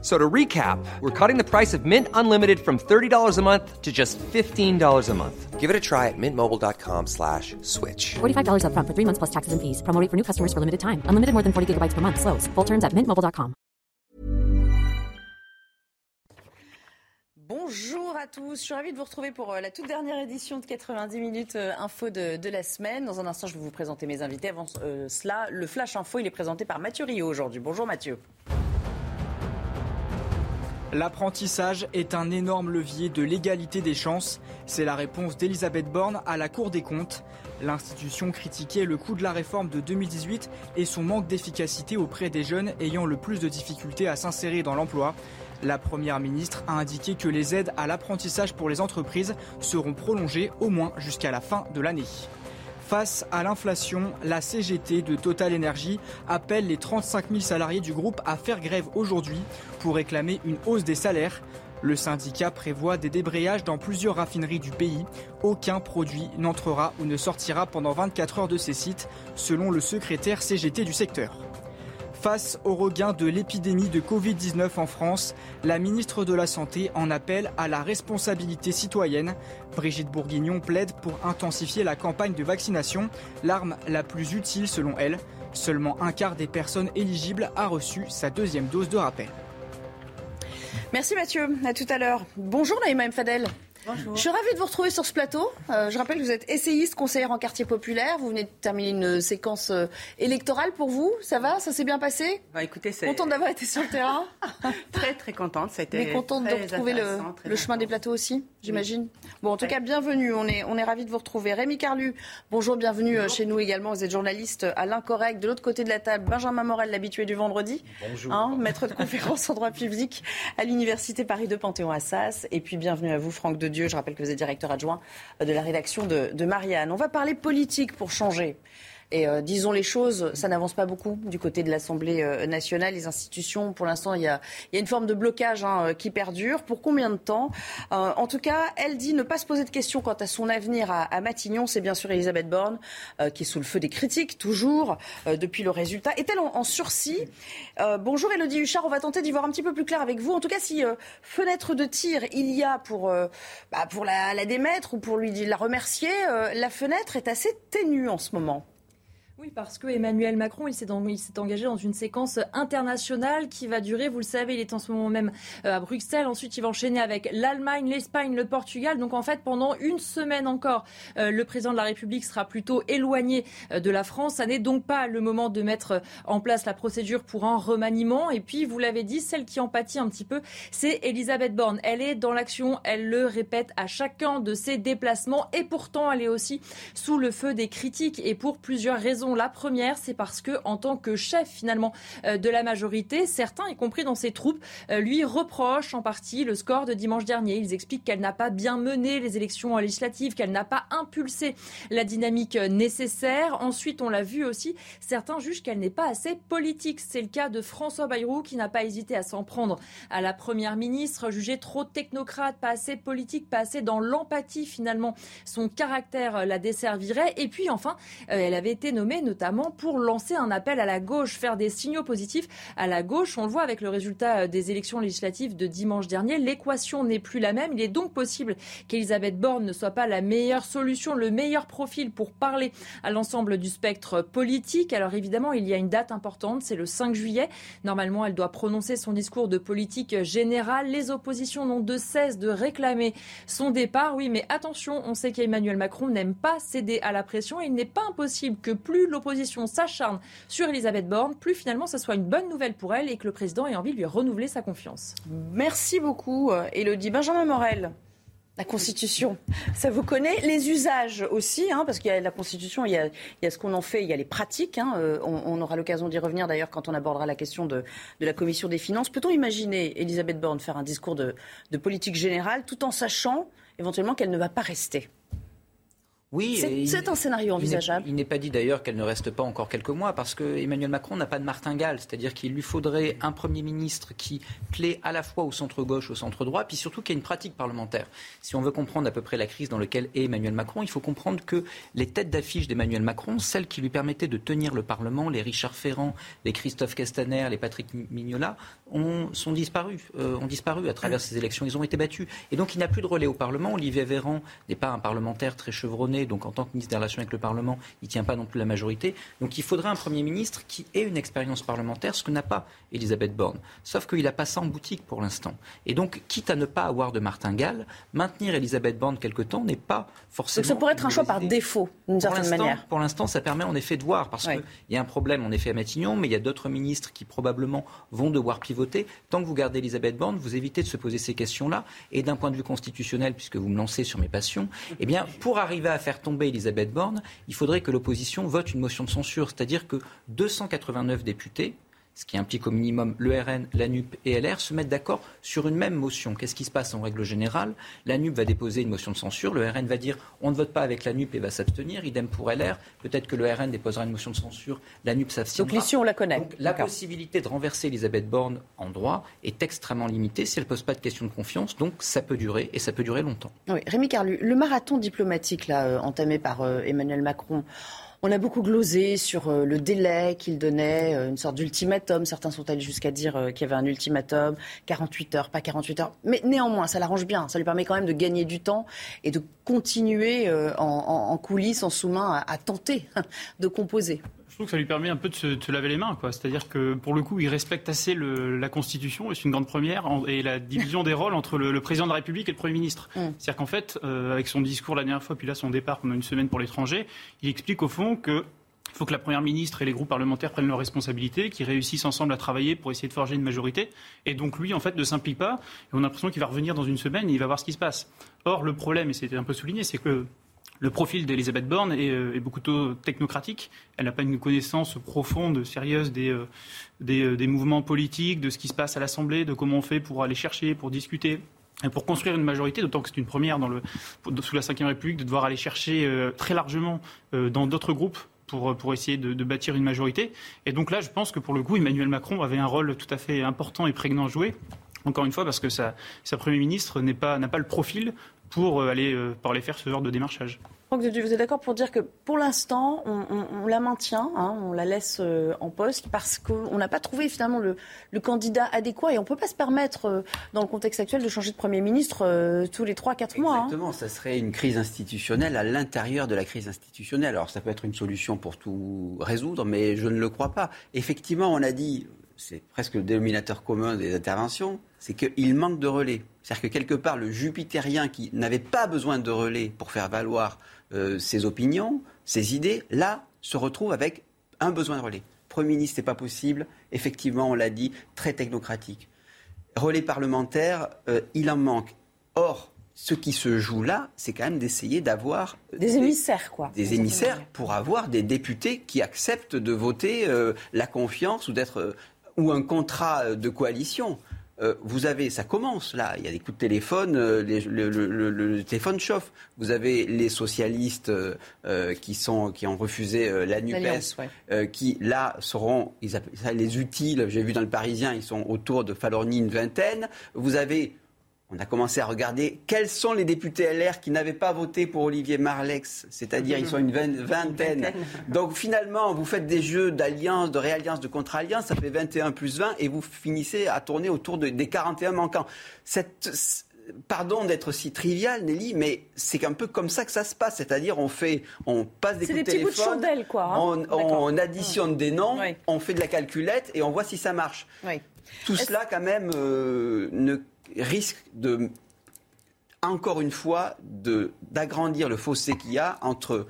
So to recap, we're cutting the price of Mint Unlimited from $30 a month to just $15 a month. Give it a try at mintmobile.com slash switch. $45 upfront for three months plus taxes and fees. Promo rate for new customers for limited time. Unlimited more than 40 gigabytes per month. Slows. Full terms at mintmobile.com. Bonjour à tous, je suis ravie de vous retrouver pour euh, la toute dernière édition de 90 minutes euh, info de, de la semaine. Dans un instant, je vais vous présenter mes invités. Avant euh, cela, le Flash Info, il est présenté par Mathieu Rio aujourd'hui. Bonjour Mathieu. L'apprentissage est un énorme levier de l'égalité des chances. C'est la réponse d'Elisabeth Borne à la Cour des comptes. L'institution critiquait le coût de la réforme de 2018 et son manque d'efficacité auprès des jeunes ayant le plus de difficultés à s'insérer dans l'emploi. La Première ministre a indiqué que les aides à l'apprentissage pour les entreprises seront prolongées au moins jusqu'à la fin de l'année. Face à l'inflation, la CGT de Total Energy appelle les 35 000 salariés du groupe à faire grève aujourd'hui pour réclamer une hausse des salaires. Le syndicat prévoit des débrayages dans plusieurs raffineries du pays. Aucun produit n'entrera ou ne sortira pendant 24 heures de ces sites, selon le secrétaire CGT du secteur. Face au regain de l'épidémie de Covid-19 en France, la ministre de la Santé en appelle à la responsabilité citoyenne. Brigitte Bourguignon plaide pour intensifier la campagne de vaccination, l'arme la plus utile selon elle. Seulement un quart des personnes éligibles a reçu sa deuxième dose de rappel. Merci Mathieu, à tout à l'heure. Bonjour Naïma. Fadel. Bonjour. Je suis ravie de vous retrouver sur ce plateau. Euh, je rappelle que vous êtes essayiste, conseillère en quartier populaire. Vous venez de terminer une séquence euh, électorale pour vous. Ça va? Ça s'est bien passé? Bah, écoutez, c'est Contente d'avoir été sur le terrain? Très très contente. Ça a été Mais contente de retrouver le, chemin des plateaux aussi, j'imagine. Bon, en tout Ouais. cas, bienvenue. On est, on est ravis de vous retrouver. Rémi Carlu, bonjour, bienvenue euh, chez nous également. Vous êtes journaliste à l'incorrect. De l'autre côté de la table, Benjamin Morel, l'habitué du vendredi. Bonjour. maître de conférence en droit public à l'Université Paris 2 Panthéon-Assas. Et puis, bienvenue à vous, Franck de Dieu. Je rappelle que vous êtes directeur adjoint de la rédaction de Marianne. On va parler politique pour changer. Et euh, disons les choses, ça n'avance pas beaucoup du côté de l'Assemblée euh, nationale. Les institutions, pour l'instant, il y y a une forme de blocage hein, euh, qui perdure. Pour combien de temps Euh, En tout cas, elle dit ne pas se poser de questions quant à son avenir à, à Matignon. C'est bien sûr Elisabeth Borne euh, qui est sous le feu des critiques, toujours, euh, depuis le résultat. Est-elle en, en sursis? Bonjour Elodie Huchard, on va tenter d'y voir un petit peu plus clair avec vous. En tout cas, si fenêtre de tir il y a pour, bah, pour la, la démettre ou pour lui la remercier, la fenêtre est assez ténue en ce moment. Oui, parce que Emmanuel Macron, il s'est, engagé dans une séquence internationale qui va durer, vous le savez, il est en ce moment même euh, à Bruxelles. Ensuite, il va enchaîner avec l'Allemagne, l'Espagne, le Portugal. Donc, en fait, pendant une semaine encore, euh, le président de la République sera plutôt éloigné euh, de la France. Ça n'est donc pas le moment de mettre en place la procédure pour un remaniement. Et puis, vous l'avez dit, celle qui en pâtit un petit peu, c'est Elisabeth Borne. Elle est dans l'action, elle le répète à chacun de ses déplacements. Et pourtant, elle est aussi sous le feu des critiques et pour plusieurs raisons. La première, c'est parce que en tant que chef finalement euh, de la majorité, certains, y compris dans ses troupes, euh, lui reprochent en partie le score de dimanche dernier. Ils expliquent qu'elle n'a pas bien mené les élections législatives, qu'elle n'a pas impulsé la dynamique euh, nécessaire. Ensuite, on l'a vu aussi, certains jugent qu'elle n'est pas assez politique. C'est le cas de François Bayrou qui n'a pas hésité à s'en prendre à la première ministre, jugée trop technocrate, pas assez politique, pas assez dans l'empathie finalement. Son caractère la desservirait. Et puis enfin, elle avait été nommée notamment pour lancer un appel à la gauche, faire des signaux positifs à la gauche. On le voit avec le résultat euh, des élections législatives de dimanche dernier. L'équation n'est plus la même. Il est donc possible qu'Elisabeth Borne ne soit pas la meilleure solution, le meilleur profil pour parler à l'ensemble du spectre politique. Alors évidemment, il y a une date importante, c'est le 5 juillet. Normalement, elle doit prononcer son discours de politique générale. Les oppositions n'ont de cesse de réclamer son départ. Oui, mais attention, on sait qu'Emmanuel Macron n'aime pas céder à la pression. Il n'est pas impossible que plus l'opposition s'acharne sur Elisabeth Borne, plus finalement ça soit une bonne nouvelle pour elle et que le président ait envie de lui renouveler sa confiance. Merci beaucoup, euh, Elodie. Benjamin Morel. La Constitution, ça vous connaît Les usages aussi, hein, parce qu'il y a la Constitution, il y a, il y a ce qu'on en fait, il y a les pratiques. hein, euh, on, on aura l'occasion d'y revenir d'ailleurs quand on abordera la question de, de la Commission des finances. Peut-on imaginer Elisabeth Borne faire un discours de, de politique générale tout en sachant éventuellement qu'elle ne va pas rester? Oui, c'est un scénario envisageable. Il n'est pas dit d'ailleurs qu'elle ne reste pas encore quelques mois parce que Emmanuel Macron n'a pas de martingale, c'est-à-dire qu'il lui faudrait un Premier ministre qui plaît à la fois au centre-gauche, au centre-droit, puis surtout qui a une pratique parlementaire. Si on veut comprendre à peu près la crise dans laquelle est Emmanuel Macron, il faut comprendre que les têtes d'affiche d'Emmanuel Macron, celles qui lui permettaient de tenir le Parlement, les Richard Ferrand, les Christophe Castaner, les Patrick Mignola, ont, sont disparus, euh, ont disparu à travers ces élections. Ils ont été battus. Et donc il n'a plus de relais au Parlement. Olivier Véran n'est pas un parlementaire très chevronné, donc en tant que ministre des Relations avec le Parlement, il ne tient pas non plus la majorité. Donc il faudrait un Premier ministre qui ait une expérience parlementaire, ce que n'a pas Elisabeth Borne. Sauf qu'il n'a pas ça en boutique pour l'instant. Et donc, quitte à ne pas avoir de martingale, maintenir Elisabeth Borne quelque temps n'est pas forcément. Donc ça pourrait être un choix par défaut, d'une certaine manière. Pour l'instant, ça permet en effet de voir, parce qu'il y a un problème en effet à Matignon, mais il y a d'autres ministres qui probablement vont devoir pivoter. Tant que vous gardez Elisabeth Borne, vous évitez de se poser ces questions-là. Et d'un point de vue constitutionnel, puisque vous me lancez sur mes passions, eh bien, pour arriver à faire tomber Elisabeth Borne, il faudrait que l'opposition vote une motion de censure. C'est-à-dire que 289 députés ce qui implique au minimum le RN, la NUP et LR, se mettent d'accord sur une même motion. Qu'est-ce qui se passe en règle générale? La NUP va déposer une motion de censure, le RN va dire on ne vote pas avec la NUP et va s'abstenir, idem pour LR. Peut-être que le RN déposera une motion de censure, la NUP s'abstiendra. Donc l'issue, on la connaît. Donc, la possibilité de renverser Elisabeth Borne en droit est extrêmement limitée si elle ne pose pas de question de confiance, donc ça peut durer et ça peut durer longtemps. Oui, Rémi Carlu, le marathon diplomatique là, euh, entamé par euh, Emmanuel Macron, on a beaucoup glosé sur euh, le délai qu'il donnait, euh, une sorte d'ultimatum. Certains sont allés jusqu'à dire euh, qu'il y avait un ultimatum, 48 heures, pas 48 heures. Mais néanmoins, ça l'arrange bien. Ça lui permet quand même de gagner du temps et de continuer en, coulisses, en sous-main, à tenter de composer trouve que ça lui permet un peu de se, laver les mains. C'est-à-dire que pour le coup, il respecte assez la Constitution, et c'est une grande première, et la division des rôles entre le, président de la République et le Premier ministre. Mm. C'est-à-dire qu'en fait, euh, avec son discours la dernière fois, puis là son départ pendant une semaine pour l'étranger, il explique au fond que il faut que la Première ministre et les groupes parlementaires prennent leurs responsabilités, qu'ils réussissent ensemble à travailler pour essayer de forger une majorité. Et donc lui, en fait, ne s'implique pas. Et on a l'impression qu'il va revenir dans une semaine et il va voir ce qui se passe. Or, le problème, et c'était un peu souligné, c'est que le profil d'Elisabeth Borne euh, est, beaucoup trop technocratique. Elle n'a pas une connaissance profonde, sérieuse des, euh, euh, des, mouvements politiques, de ce qui se passe à l'Assemblée, de comment on fait pour aller chercher, pour discuter. Et pour construire une majorité, d'autant que c'est une première sous la Ve République, de devoir aller chercher très largement dans d'autres groupes pour, pour, essayer de, bâtir une majorité. Et donc là, je pense que pour le coup, Emmanuel Macron avait un rôle tout à fait important et prégnant à jouer. Encore une fois, parce que sa, Premier ministre n'a pas le profil pour euh, aller, euh, par aller faire ce genre de démarchage. vous êtes d'accord pour dire que pour l'instant, on, la maintient, hein, on la laisse euh, en poste parce qu'on n'a pas trouvé finalement le, candidat adéquat et on ne peut pas se permettre, dans le contexte actuel, de changer de Premier ministre tous les 3-4 mois. Hein. Exactement, ça serait une crise institutionnelle à l'intérieur de la crise institutionnelle. Alors ça peut être une solution pour tout résoudre, mais je ne le crois pas. Effectivement, on a dit, c'est presque le dénominateur commun des interventions, c'est qu'il manque de relais. C'est-à-dire que quelque part, le jupitérien qui n'avait pas besoin de relais pour faire valoir euh, ses opinions, ses idées, là, se retrouve avec un besoin de relais. Premier ministre, c'est pas possible. Effectivement, on l'a dit, très technocratique. Relais parlementaire, euh, il en manque. Or, ce qui se joue là, c'est quand même d'essayer d'avoir des, émissaires, quoi. Des émissaires pour avoir des députés qui acceptent de voter euh, la confiance ou d'être ou un contrat de coalition. Euh, vous avez, ça commence là, il y a des coups de téléphone, euh, le, téléphone chauffe. Vous avez les socialistes euh, qui, sont, qui ont refusé la NUPES, qui là seront, ils appellent ça les utiles, j'ai vu dans le Parisien, ils sont autour de Falorni une vingtaine. Vous avez on a commencé à regarder quels sont les députés LR qui n'avaient pas voté pour Olivier Marlex, c'est-à-dire ils sont une vingtaine. Donc finalement, vous faites des jeux d'alliance, de réalliance, de contre-alliance, ça fait 21 plus 20 et vous finissez à tourner autour des 41 manquants. pardon d'être si trivial, Nelly, mais c'est un peu comme ça que ça se passe. C'est-à-dire, on fait, on passe des coups de téléphone, quoi, hein. on, additionne des noms, on fait de la calculette et on voit si ça marche. Tout cela, quand même, euh, ne risque de, encore une fois, d'agrandir le fossé qu'il y a entre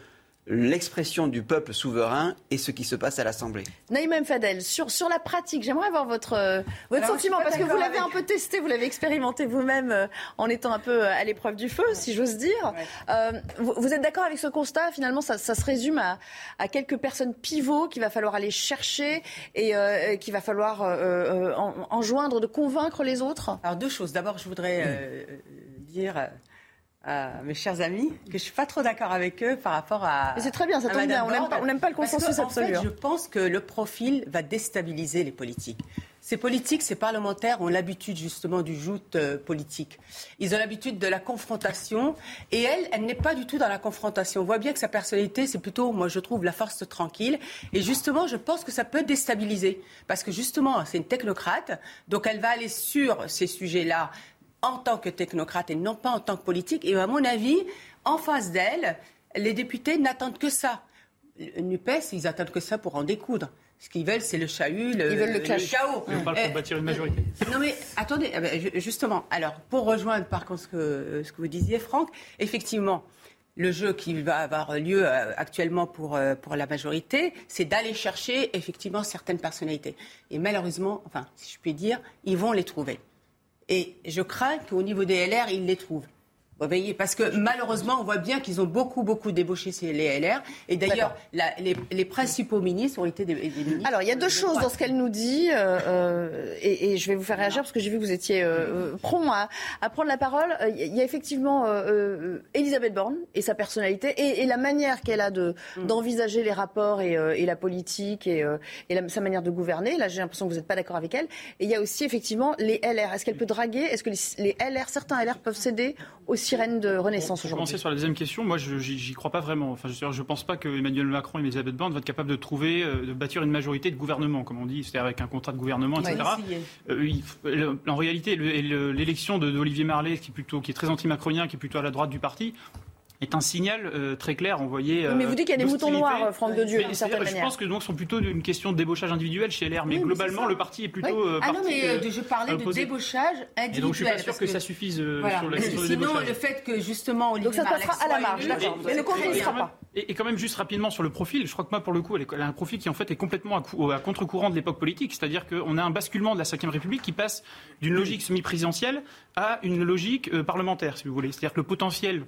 l'expression du peuple souverain et ce qui se passe à l'Assemblée. Naïm Fadel, sur, sur la pratique, j'aimerais avoir votre, euh, votre sentiment, parce que vous l'avez un peu testé, vous l'avez expérimenté vous-même euh, en étant un peu à l'épreuve du feu, si j'ose dire. Euh, vous, êtes d'accord avec ce constat Finalement, ça, ça se résume à, à, quelques personnes pivots qu'il va falloir aller chercher et qu'il va falloir enjoindre de convaincre les autres? Alors deux choses. D'abord, je voudrais dire mes chers amis, que je ne suis pas trop d'accord avec eux par rapport à. Mais c'est très bien, ça tombe bien. On n'aime pas, le consensus absolu. En fait, je pense que le profil va déstabiliser les politiques. Ces politiques, ces parlementaires ont l'habitude justement du joute euh, politique. Ils ont l'habitude de la confrontation et elle, elle n'est pas du tout dans la confrontation. On voit bien que sa personnalité, c'est plutôt, moi je trouve, la force tranquille. Et justement, je pense que ça peut déstabiliser parce que justement, c'est une technocrate, donc elle va aller sur ces sujets-là en tant que technocrate et non pas en tant que politique. Et à mon avis, en face d'elle, les députés n'attendent que ça. NUPES, ils attendent que ça pour en découdre. Ce qu'ils veulent, c'est le chahut, le, Ils veulent le, chaos. on parle pour Eh, bâtir une majorité. Non mais attendez, eh ben, ju- justement, alors pour rejoindre par contre ce que, ce que vous disiez Franck, effectivement, le jeu qui va avoir lieu euh, actuellement pour, euh, pour la majorité, c'est d'aller chercher effectivement certaines personnalités. Et malheureusement, enfin si je puis dire, ils vont les trouver. Et je crains qu'au niveau des LR, ils les trouvent. Voyez, parce que malheureusement, on voit bien qu'ils ont beaucoup, beaucoup débauché les LR. Et d'ailleurs, les, les principaux ministres ont été des, des ministres. Alors, il y a deux de choses dans ce qu'elle nous dit, euh, euh, et, et je vais vous faire réagir parce que j'ai vu que vous étiez euh, prompt à, à prendre la parole. Euh, Il y a effectivement euh, euh, Elisabeth Borne et sa personnalité et, et la manière qu'elle a de d'envisager les rapports et, euh, et la politique et, euh, la- sa manière de gouverner. Là, j'ai l'impression que vous n'êtes pas d'accord avec elle. Et il y a aussi effectivement les LR. Est-ce qu'elle peut draguer? Est-ce que les, les LR, certains LR peuvent céder aux sirènes de Renaissance Pour commencer aujourd'hui sur la deuxième question, moi je j'y crois pas vraiment. Enfin, je ne pense pas que Emmanuel Macron et Elisabeth Borne vont être capables de trouver, euh, de bâtir une majorité de gouvernement, comme on dit, c'est-à-dire avec un contrat de gouvernement, etc. Essayez. Euh, en réalité, le- le- l'élection de- d'Olivier Marley, qui est plutôt, qui est très anti-macronien, qui est plutôt à la droite du parti, est un signal euh, très clair envoyé. Mais vous dites qu'il y a des moutons noirs, Franck de Dieu, d'une certaine Je manière. pense que donc sont plutôt une question de débauchage individuel chez LR, mais Oui, globalement le parti est plutôt. Oui. euh, ah non, mais euh, euh, je parlais de débauchage individuel. Et donc je suis pas sûr que, ça suffise euh, Voilà. sur la question sinon, débauchage. le fait que justement Olivier Donc ça passera à la marge, d'accord. et- Mais le contenu ne sera pas. Et, quand même juste rapidement sur le profil, je crois que moi pour le coup, elle, a un profil qui en fait est complètement à, cou- à contre-courant de l'époque politique, c'est-à-dire qu'on a un basculement de la Ve République qui passe d'une logique semi-présidentielle à une logique euh, parlementaire, si vous voulez. C'est-à-dire que le potentiel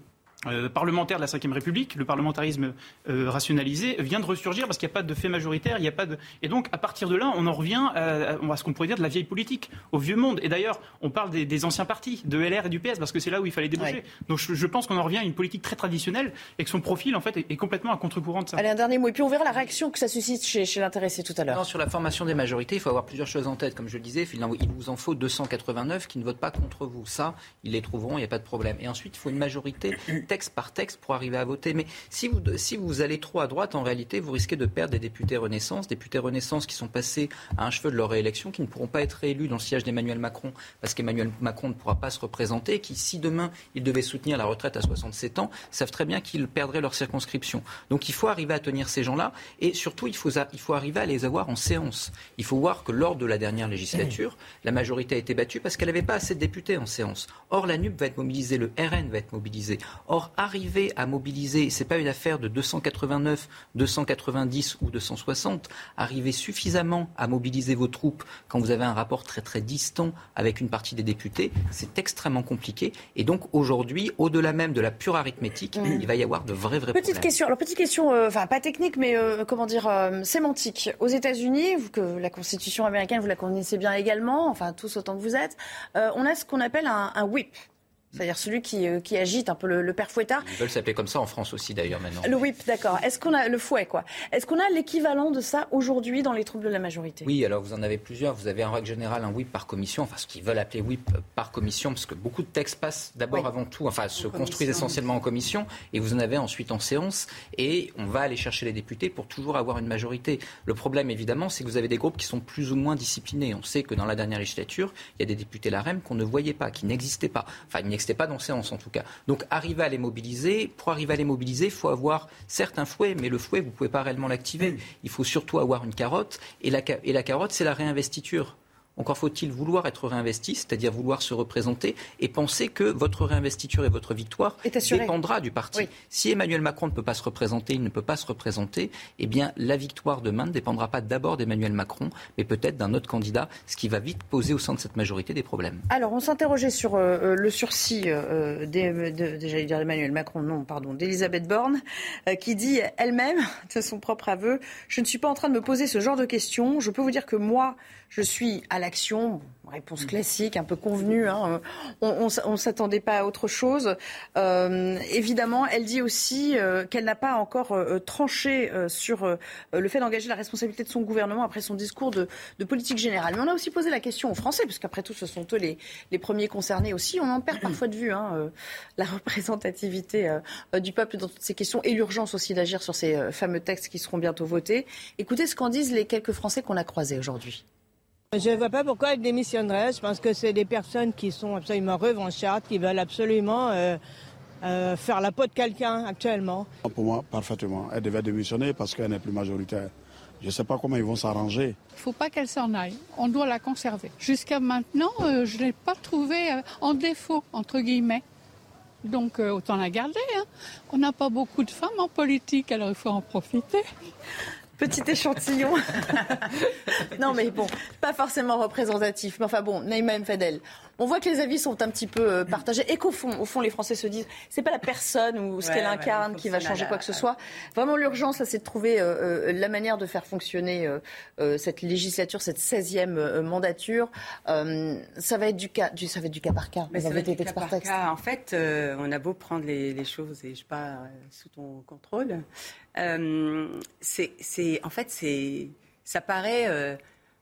euh, parlementaire de la Ve République, le parlementarisme euh, rationalisé, vient de ressurgir parce qu'il n'y a pas de fait majoritaire, il n'y a pas de... Et donc, à partir de là, on en revient à, à ce qu'on pourrait dire de la vieille politique, au vieux monde. Et d'ailleurs, on parle des, des anciens partis, de LR et du PS, parce que c'est là où il fallait débaucher. Ouais. Donc, je, je pense qu'on en revient à une politique très traditionnelle et que son profil, en fait, est, est complètement à contre-courant de ça. Allez, un dernier mot. Et puis on verra la réaction que ça suscite chez, chez l'intéressé tout à l'heure. Sur la formation des majorités, il faut avoir plusieurs choses en tête. Comme je le disais, il vous en faut 289 qui ne votent pas contre vous. Ça, ils les trouveront, il n'y a pas de problème. Et ensuite, il faut une majorité texte par texte pour arriver à voter. Mais si vous, si vous allez trop à droite, en réalité, vous risquez de perdre des députés Renaissance, députés Renaissance qui sont passés à un cheveu de leur réélection, qui ne pourront pas être réélus dans le siège d'Emmanuel Macron parce qu'Emmanuel Macron ne pourra pas se représenter, qui, si demain ils devaient soutenir la retraite à 67 ans, savent très bien qu'ils perdraient leur circonscription. Donc il faut arriver à tenir ces gens-là et surtout il faut, il faut arriver à les avoir en séance. Il faut voir que lors de la dernière législature, la majorité a été battue parce qu'elle n'avait pas assez de députés en séance. Or la NUP va être mobilisée, le RN va être mobilisé. Or arriver à mobiliser, c'est pas une affaire de 289, 290 ou 260, arriver suffisamment à mobiliser vos troupes quand vous avez un rapport très très distant avec une partie des députés, c'est extrêmement compliqué. Et donc aujourd'hui, au-delà même de la pure arithmétique, il va y avoir de vrais vrais Petite problèmes. question, alors petite question, euh, enfin pas technique, mais euh, comment dire, euh, sémantique. Aux États-Unis, vous que la Constitution américaine, vous la connaissez bien également, enfin tous autant que vous êtes, on a ce qu'on appelle un, un whip, c'est-à-dire celui qui, euh, qui agite un peu le, le père fouettard. Ils veulent s'appeler comme ça en France aussi d'ailleurs maintenant. Le whip, d'accord. Est-ce qu'on a le fouet, quoi? Est-ce qu'on a l'équivalent de ça aujourd'hui dans les troupes de la majorité? Oui, alors vous en avez plusieurs. Vous avez en règle générale un whip par commission, enfin ce qu'ils veulent appeler whip par commission, parce que beaucoup de textes passent d'abord Oui. avant tout, enfin se construisent essentiellement en commission, et vous en avez ensuite en séance, et on va aller chercher les députés pour toujours avoir une majorité. Le problème évidemment, c'est que vous avez des groupes qui sont plus ou moins disciplinés. On sait que dans la dernière législature, il y a des députés LAREM qu'on ne voyait pas, qui n'existaient pas. Enfin, ils n'existaient pas dans séance en tout cas. Donc arriver à les mobiliser, pour arriver à les mobiliser, il faut avoir certes un fouet, mais le fouet, vous ne pouvez pas réellement l'activer. Il faut surtout avoir une carotte, et la, ca- et la carotte, c'est la réinvestiture. Encore faut-il vouloir être réinvesti, c'est-à-dire vouloir se représenter et penser que votre réinvestiture et votre victoire dépendra du parti. Oui. Si Emmanuel Macron ne peut pas se représenter, il ne peut pas se représenter, eh bien la victoire demain ne dépendra pas d'abord d'Emmanuel Macron, mais peut-être d'un autre candidat, ce qui va vite poser au sein de cette majorité des problèmes. Alors, on s'interrogeait sur euh, euh, le sursis euh, d'E- de, de- j'allais dire Emmanuel Macron, non, pardon, d'Elisabeth Borne, euh, qui dit elle-même, de son propre aveu, je ne suis pas en train de me poser ce genre de questions. Je peux vous dire que moi, je suis à l'action. Réponse classique, un peu convenue. Hein. On ne s'attendait pas à autre chose. Euh, évidemment, elle dit aussi euh, qu'elle n'a pas encore euh, tranché sur le fait d'engager la responsabilité de son gouvernement après son discours de, politique générale. Mais on a aussi posé la question aux Français, parce qu'après tout, ce sont eux les, les, premiers concernés aussi. On en perd parfois de vue hein, la représentativité du peuple dans toutes ces questions et l'urgence aussi d'agir sur ces fameux textes qui seront bientôt votés. Écoutez ce qu'en disent les quelques Français qu'on a croisés aujourd'hui. Je ne vois pas pourquoi elle démissionnerait. Je pense que c'est des personnes qui sont absolument revanchardes, qui veulent absolument euh, euh, faire la peau de quelqu'un actuellement. Pour moi, parfaitement. Elle devait démissionner parce qu'elle n'est plus majoritaire. Je ne sais pas comment ils vont s'arranger. Il ne faut pas qu'elle s'en aille. On doit la conserver. Jusqu'à maintenant, euh, je ne l'ai pas trouvée en défaut, entre guillemets. Donc autant la garder. Hein. On n'a pas beaucoup de femmes en politique, alors il faut en profiter. Petit échantillon. non, mais bon, pas forcément représentatif. Mais enfin bon, Naïma Mfadel, on voit que les avis sont un petit peu euh, partagés et qu'au fond, au fond, les Français se disent, c'est pas la personne ou ce qu'elle incarne qui va changer quoi que ce soit. Vraiment, l'urgence, c'est de trouver euh, euh, la manière de faire fonctionner cette législature, cette 16e mandature. ça va être du cas, du, ça va être du cas par cas. Mais ça va être du cas par cas. En fait, on a beau prendre les, les choses et je sais pas sous ton contrôle. C'est, en fait, c'est, ça paraît.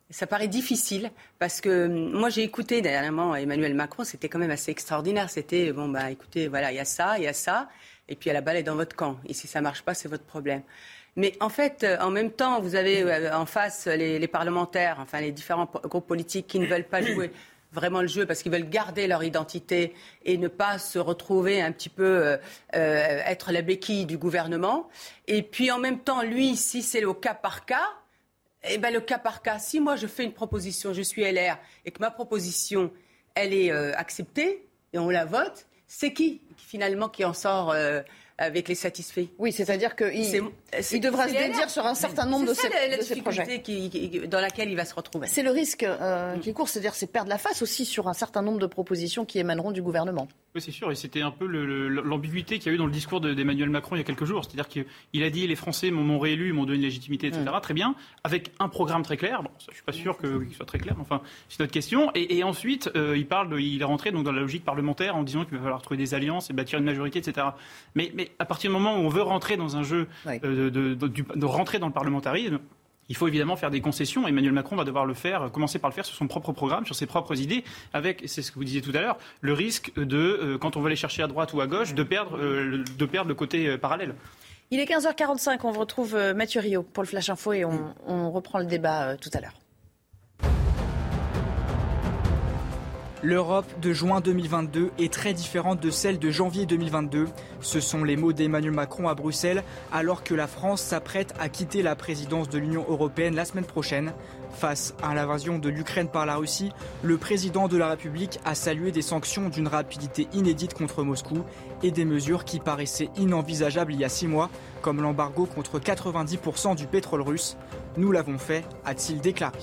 Euh, ça paraît difficile parce que hum, moi j'ai écouté dernièrement Emmanuel Macron, c'était quand même assez extraordinaire. C'était bon bah écoutez voilà il y a ça, il y a ça, et puis à la balle est dans votre camp. Et si ça marche pas, c'est votre problème. Mais en fait, euh, en même temps, vous avez en face les, parlementaires, enfin les différents groupes politiques qui ne veulent pas jouer vraiment le jeu parce qu'ils veulent garder leur identité et ne pas se retrouver un petit peu euh, euh, être la béquille du gouvernement. Et puis en même temps, lui, si c'est le cas par cas, eh ben le cas par cas, si moi je fais une proposition, je suis LR et que ma proposition elle est euh, acceptée et on la vote, c'est qui finalement qui en sort avec les satisfaits? Oui, c'est-à-dire qu'il il devra se dédire sur un certain nombre de, ces, la, de ces projets. Qui, dans laquelle il va se retrouver. C'est le risque euh, qui court, c'est-à-dire c'est perdre la face aussi sur un certain nombre de propositions qui émaneront du gouvernement. Oui, c'est sûr, et c'était un peu l'ambiguïté qu'il y a eu dans le discours d'Emmanuel Macron il y a quelques jours. C'est-à-dire qu'il a dit les Français m'ont réélu, m'ont donné une légitimité, etc. Mm. Très bien, avec un programme très clair. Bon, ça, je suis pas sûr qu'il soit très clair, mais enfin, c'est notre question. Et, ensuite, euh, il parle, de, il est rentré donc dans la logique parlementaire en disant qu'il va falloir trouver des alliances et bâtir une majorité, etc. Mais, mais à partir du moment où on veut rentrer dans un jeu euh, de, de rentrer dans le parlementarisme, il faut évidemment faire des concessions. Emmanuel Macron va devoir le faire, commencer par le faire sur son propre programme, sur ses propres idées, avec, c'est ce que vous disiez tout à l'heure, le risque de, euh, quand on veut aller chercher à droite ou à gauche, de perdre, euh, le côté euh, parallèle. Il est 15h45, on retrouve Mathieu Rio pour le Flash Info et on reprend le débat tout à l'heure. L'Europe de juin 2022 est très différente de celle de janvier 2022. Ce sont les mots d'Emmanuel Macron à Bruxelles alors que la France s'apprête à quitter la présidence de l'Union européenne la semaine prochaine. Face à l'invasion de l'Ukraine par la Russie, le président de la République a salué des sanctions d'une rapidité inédite contre Moscou et des mesures qui paraissaient inenvisageables il y a six mois, comme l'embargo contre 90% du pétrole russe. Nous l'avons fait, a-t-il déclaré.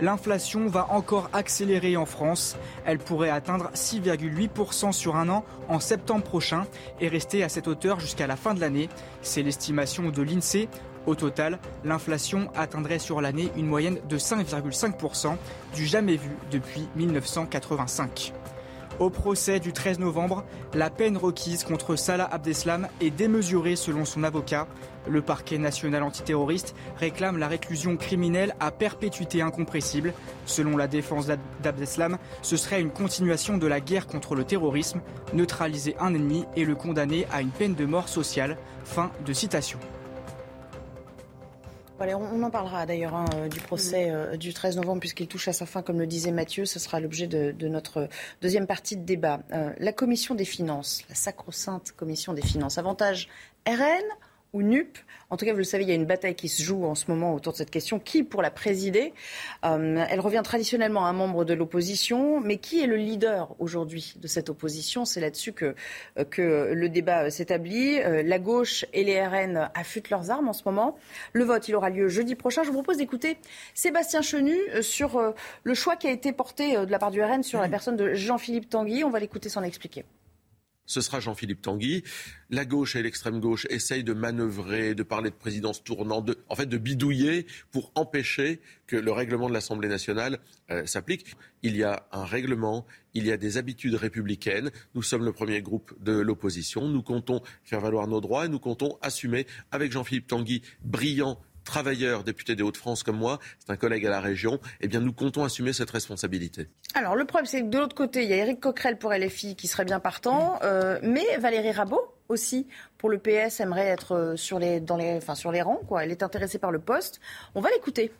L'inflation va encore accélérer en France. Elle pourrait atteindre 6,8% sur un an en septembre prochain et rester à cette hauteur jusqu'à la fin de l'année. C'est l'estimation de l'INSEE. Au total, l'inflation atteindrait sur l'année une moyenne de 5,5%, du jamais vu depuis 1985. Au procès du 13 novembre, la peine requise contre Salah Abdeslam est démesurée selon son avocat. Le parquet national antiterroriste réclame la réclusion criminelle à perpétuité incompressible. Selon la défense d'Abdeslam, ce serait une continuation de la guerre contre le terrorisme, neutraliser un ennemi et le condamner à une peine de mort sociale. Fin de citation on en parlera d'ailleurs hein, euh, du procès euh, du 13 novembre puisqu'il touche à sa fin, comme le disait Mathieu. Ce sera l'objet de, notre deuxième partie de débat. Euh, la commission des finances, la sacro-sainte commission des finances, avantage RN ou NUP. En tout cas, vous le savez, il y a une bataille qui se joue en ce moment autour de cette question. Qui pour la présider euh, Elle revient traditionnellement à un membre de l'opposition, mais qui est le leader aujourd'hui de cette opposition? C'est là-dessus que, euh, que le débat s'établit. Euh, la gauche et les RN affûtent leurs armes en ce moment. Le vote, il aura lieu jeudi prochain. Je vous propose d'écouter Sébastien Chenu sur le choix qui a été porté de la part du RN sur la personne de Jean-Philippe Tanguy. On va l'écouter s'en expliquer. Ce sera Jean-Philippe Tanguy. La gauche et l'extrême gauche essayent de manœuvrer, de parler de présidence tournante, en fait de bidouiller pour empêcher que le règlement de l'Assemblée nationale euh, s'applique. Il y a un règlement, il y a des habitudes républicaines. Nous sommes le premier groupe de l'opposition. Nous comptons faire valoir nos droits et nous comptons assumer avec Jean-Philippe Tanguy, brillant travailleur, député des Hauts-de-France comme moi, c'est un collègue à la région, eh bien nous comptons assumer cette responsabilité. Alors le problème, c'est que de l'autre côté, il y a Éric Coquerel pour LFI qui serait bien partant, euh, mais Valérie Rabault aussi pour le PS aimerait être euh, sur les, dans les, enfin, sur les rangs. Elle est intéressée par le poste. On va l'écouter.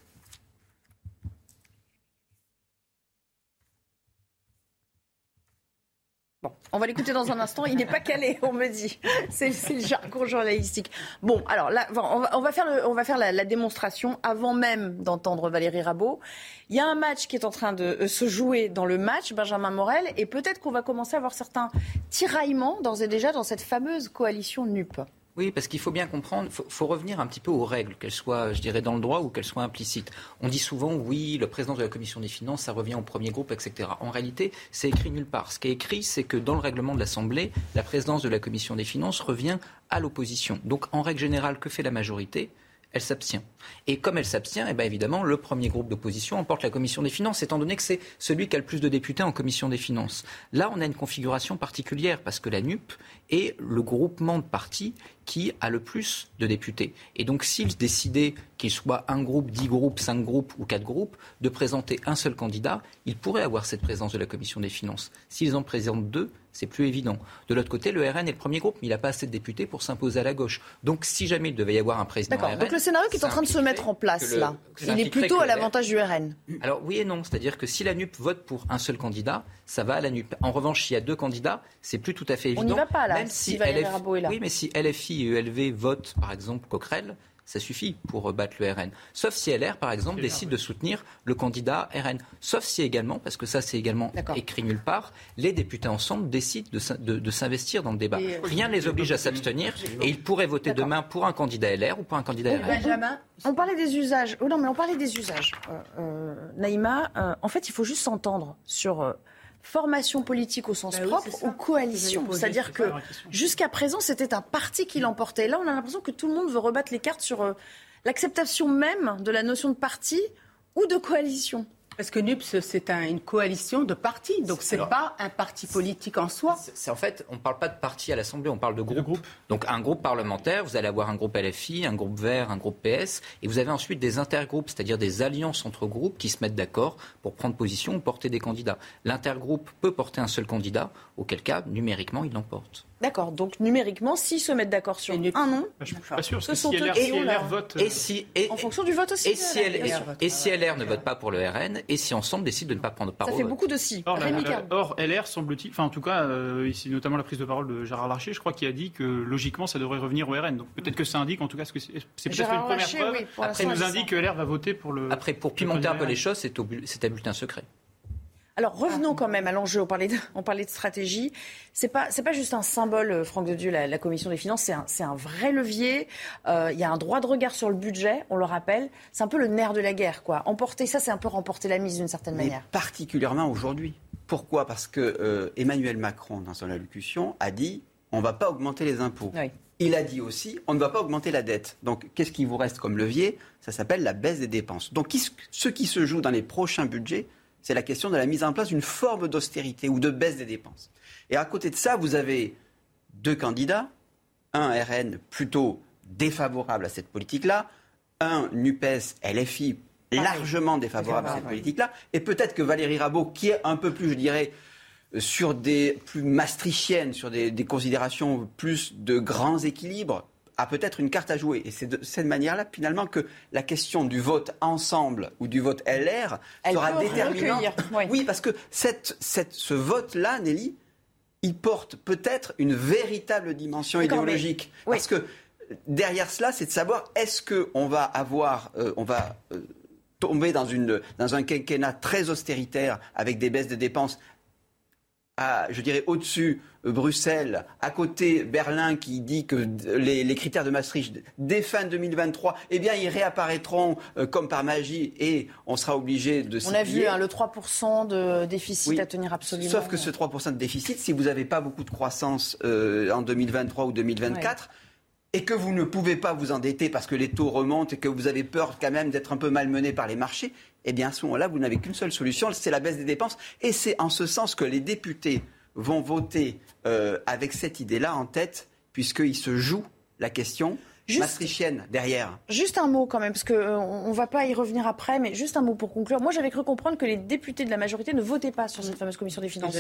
On va l'écouter dans un instant. Il n'est pas calé, on me dit. C'est le jargon journalistique. Bon, alors là, on va, faire, faire la, démonstration avant même d'entendre Valérie Rabault. Il y a un match qui est en train de euh, se jouer dans le match, Benjamin Morel, et peut-être qu'on va commencer à avoir certains tiraillements d'ores et déjà dans cette fameuse coalition NUP. Oui, parce qu'il faut bien comprendre, il faut, revenir un petit peu aux règles, qu'elles soient, je dirais, dans le droit ou qu'elles soient implicites. On dit souvent, oui, le président de la commission des finances, ça revient au premier groupe, etc. En réalité, c'est écrit nulle part. Ce qui est écrit, c'est que dans le règlement de l'Assemblée, la présidence de la commission des finances revient à l'opposition. Donc, en règle générale, que fait la majorité? Elle s'abstient. Et comme elle s'abstient, eh bien évidemment, le premier groupe d'opposition emporte la commission des finances, étant donné que c'est celui qui a le plus de députés en commission des finances. Là, on a une configuration particulière, parce que la NUP est le groupement de partis qui a le plus de députés. Et donc, s'ils décidaient qu'il soit un groupe, dix groupes, cinq groupes ou quatre groupes, de présenter un seul candidat, ils pourraient avoir cette présence de la commission des finances. S'ils en présentent deux, c'est plus évident. De l'autre côté, le RN est le premier groupe, mais il n'a pas assez de députés pour s'imposer à la gauche. Donc, si jamais il devait y avoir un président D'accord. Donc le scénario qui est en train de se mettre en place là, il est plutôt à l'avantage du RN. Alors oui et non, c'est-à-dire que si la NUP vote pour un seul candidat, ça va à la NUP. En revanche, s'il y a deux candidats, c'est plus tout à fait évident. On n'y va pas là. Même si, LFI, est là. Oui, mais si LFI et ELV votent, par exemple, Coquerel, ça suffit pour battre le RN. Sauf si LR, par exemple, décide de soutenir le candidat RN. Sauf si également, parce que ça c'est également écrit nulle part, les députés ensemble décident de, s'investir dans le débat. Euh, Rien ne les oblige à s'abstenir et ils pourraient voter demain pour un candidat LR ou pour un candidat RN. Benjamin, on parlait des usages. Oh non, mais on parlait des usages. Euh, euh, Naïma, en fait, il faut juste s'entendre sur formation politique au sens bah propre ou coalition. C'est-à-dire que jusqu'à présent, c'était un parti qui l'emportait. Là, on a l'impression que tout le monde veut rebattre les cartes sur euh, l'acceptation même de la notion de parti ou de coalition. Parce que NUPS, c'est une coalition de partis, donc c'est pas un parti politique en soi. C'est en fait, on ne parle pas de parti à l'Assemblée, on parle de groupe. Donc un groupe parlementaire, vous allez avoir un groupe LFI, un groupe Vert, un groupe PS, et vous avez ensuite des intergroupes, c'est-à-dire des alliances entre groupes qui se mettent d'accord pour prendre position ou porter des candidats. L'intergroupe peut porter un seul candidat, auquel cas, numériquement, il l'emporte. D'accord. Donc numériquement, s'ils se mettent d'accord sur un nom, bah, je suis pas sûr. Parce que si LR, vote, et si et, en fonction du vote aussi. Et si, LR, et si LR ne vote pas pour le RN, et si ensemble décide de ne pas prendre parole. Ça fait beaucoup de si. Or, or LR semble-t-il, enfin en tout cas euh, ici notamment la prise de parole de Gérard Larcher, je crois qu'il a dit que logiquement ça devrait revenir au RN. Donc peut-être que ça indique, en tout cas, que c'est peut-être une première Larcher, preuve. Oui, Après, nous indique que LR va voter pour le. Après, pour pimenter un peu les choses, c'est à bulletin secret. Alors revenons quand même à l'enjeu. On parlait de, on parlait de stratégie. C'est pas c'est pas juste un symbole, euh, Franck de Dieu, la, commission des finances. C'est un, c'est un vrai levier. Euh, il y a un droit de regard sur le budget. On le rappelle. C'est un peu le nerf de la guerre, quoi. Emporter ça, c'est un peu remporter la mise d'une certaine Mais manière. Particulièrement aujourd'hui. Pourquoi? Parce que euh, Emmanuel Macron, dans son allocution, a dit on va pas augmenter les impôts. Il a dit aussi, on ne va pas augmenter la dette. Donc, qu'est-ce qui vous reste comme levier? Ça s'appelle la baisse des dépenses. Donc, ce qui se joue dans les prochains budgets, c'est la question de la mise en place d'une forme d'austérité ou de baisse des dépenses. Et à côté de ça, vous avez deux candidats, un RN plutôt défavorable à cette politique-là, un NUPES LFI largement défavorable à cette politique-là, et peut-être que Valérie Rabault, qui est un peu plus, je dirais, sur des plus maastrichtiennes, sur des considérations plus de grands équilibres, a peut-être une carte à jouer. Et c'est de cette manière-là, finalement, que la question du vote ensemble ou du vote LR sera déterminante. Oui. parce que cette, cette, ce vote-là, Nelly, il porte peut-être une véritable dimension idéologique. Parce que derrière cela, c'est de savoir est-ce qu'on va avoir, euh, on va euh, tomber dans, une, dans un quinquennat très austéritaire avec des baisses de dépenses à, je dirais, au-dessus Bruxelles, à côté Berlin qui dit que les, critères de Maastricht dès fin 2023, eh bien ils réapparaîtront euh, comme par magie et on sera obligé de On a vu hein, le 3% de déficit à tenir absolument. Sauf que ce 3% de déficit, si vous n'avez pas beaucoup de croissance euh, en 2023 ou 2024, et que vous ne pouvez pas vous endetter parce que les taux remontent et que vous avez peur quand même d'être un peu malmené par les marchés, eh bien à ce moment-là, vous n'avez qu'une seule solution, c'est la baisse des dépenses. Et c'est en ce sens que les députés vont voter euh, avec cette idée-là en tête, puisqu'ils se jouent la question Juste, derrière. Juste un mot quand même, parce qu'on euh, ne va pas y revenir après, mais juste un mot pour conclure. Moi, j'avais cru comprendre que les députés de la majorité ne votaient pas sur cette fameuse commission des finances.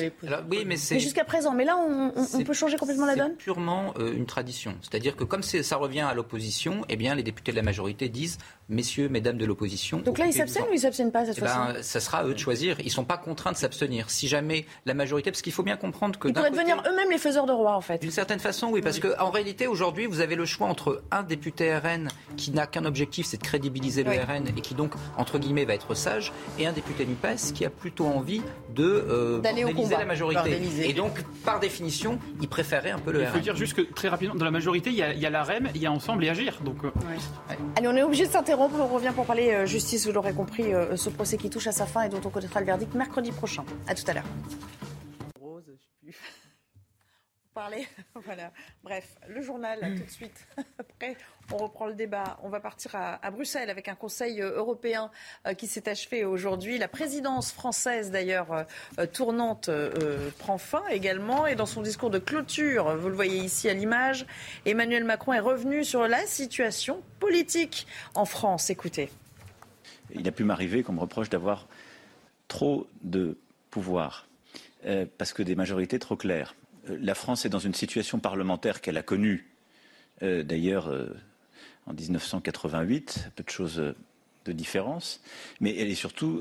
oui, mais c'est. jusqu'à présent. Mais là, on, peut changer complètement la donne C'est purement euh, une tradition. C'est-à-dire que comme ça revient à l'opposition, eh bien, les députés de la majorité disent messieurs, mesdames de l'opposition. Donc là, ils s'abstiennent ou ils s'abstiennent pas cette eh fois-ci ben, Ça sera à eux de choisir. Ils ne sont pas contraints de s'abstenir. Si jamais la majorité, parce qu'il faut bien comprendre que. Ils pourraient devenir eux-mêmes les faiseurs de roi, en fait. D'une certaine façon, oui, parce qu'en réalité, aujourd'hui, vous avez le choix entre un député RN qui n'a qu'un objectif, c'est de crédibiliser le RN et qui donc, entre guillemets, va être sage, et un député NUPES qui a plutôt envie de euh, la majorité. Et donc, par définition, il préférait un peu le RN. Il faut dire juste que très rapidement, dans la majorité, il y a, il y a la REM, il y a Ensemble et Agir. Donc, euh, Allez, on est obligé de s'interrompre. On revient pour parler euh, justice, vous l'aurez compris, euh, ce procès qui touche à sa fin et dont on connaîtra le verdict mercredi prochain. À tout à l'heure. Parler. Bref, le journal, tout de suite. Après, on reprend le débat. On va partir à, Bruxelles avec un Conseil euh, européen euh, qui s'est achevé aujourd'hui. La présidence française, d'ailleurs, euh, tournante, prend fin également. Et dans son discours de clôture, vous le voyez ici à l'image, Emmanuel Macron est revenu sur la situation politique en France. Écoutez. Il a pu m'arriver qu'on me reproche d'avoir trop de pouvoir, parce que des majorités trop claires la France est dans une situation parlementaire qu'elle a connue euh, d'ailleurs euh, en 1988, peu de choses euh, de différence, mais elle est surtout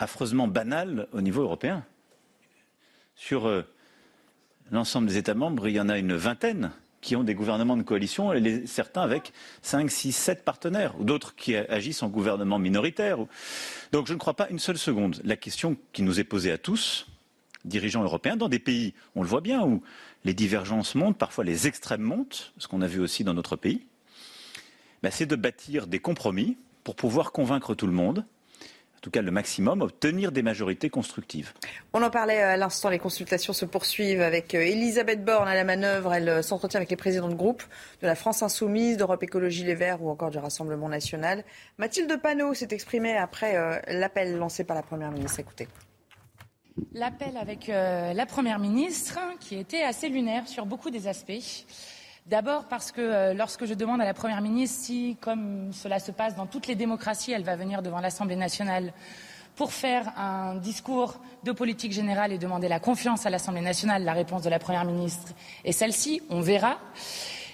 affreusement banale au niveau européen. Sur l'ensemble des États membres, il y en a une vingtaine qui ont des gouvernements de coalition, et certains avec 5, 6, 7 partenaires, ou d'autres qui agissent en gouvernement minoritaire. Donc je ne crois pas une seule seconde. La question qui nous est posée à tous, dirigeants européens dans des pays, on le voit bien, où les divergences montent, parfois les extrêmes montent, ce qu'on a vu aussi dans notre pays, ben, c'est de bâtir des compromis pour pouvoir convaincre tout le monde, en tout cas le maximum, obtenir des majorités constructives. On en parlait à l'instant, les consultations se poursuivent avec euh, Elisabeth Borne à la manœuvre. Elle euh, s'entretient avec les présidents de groupe de la France Insoumise, d'Europe Écologie Les Verts ou encore du Rassemblement National. Mathilde Panot s'est exprimée après euh, l'appel lancé par la Première ministre. Écoutez l'appel avec euh, la Première ministre, qui était assez lunaire sur beaucoup des aspects. D'abord parce que euh, lorsque je demande à la Première ministre si, comme cela se passe dans toutes les démocraties, elle va venir devant l'Assemblée nationale pour faire un discours de politique générale et demander la confiance à l'Assemblée nationale, la réponse de la Première ministre est celle-ci, on verra.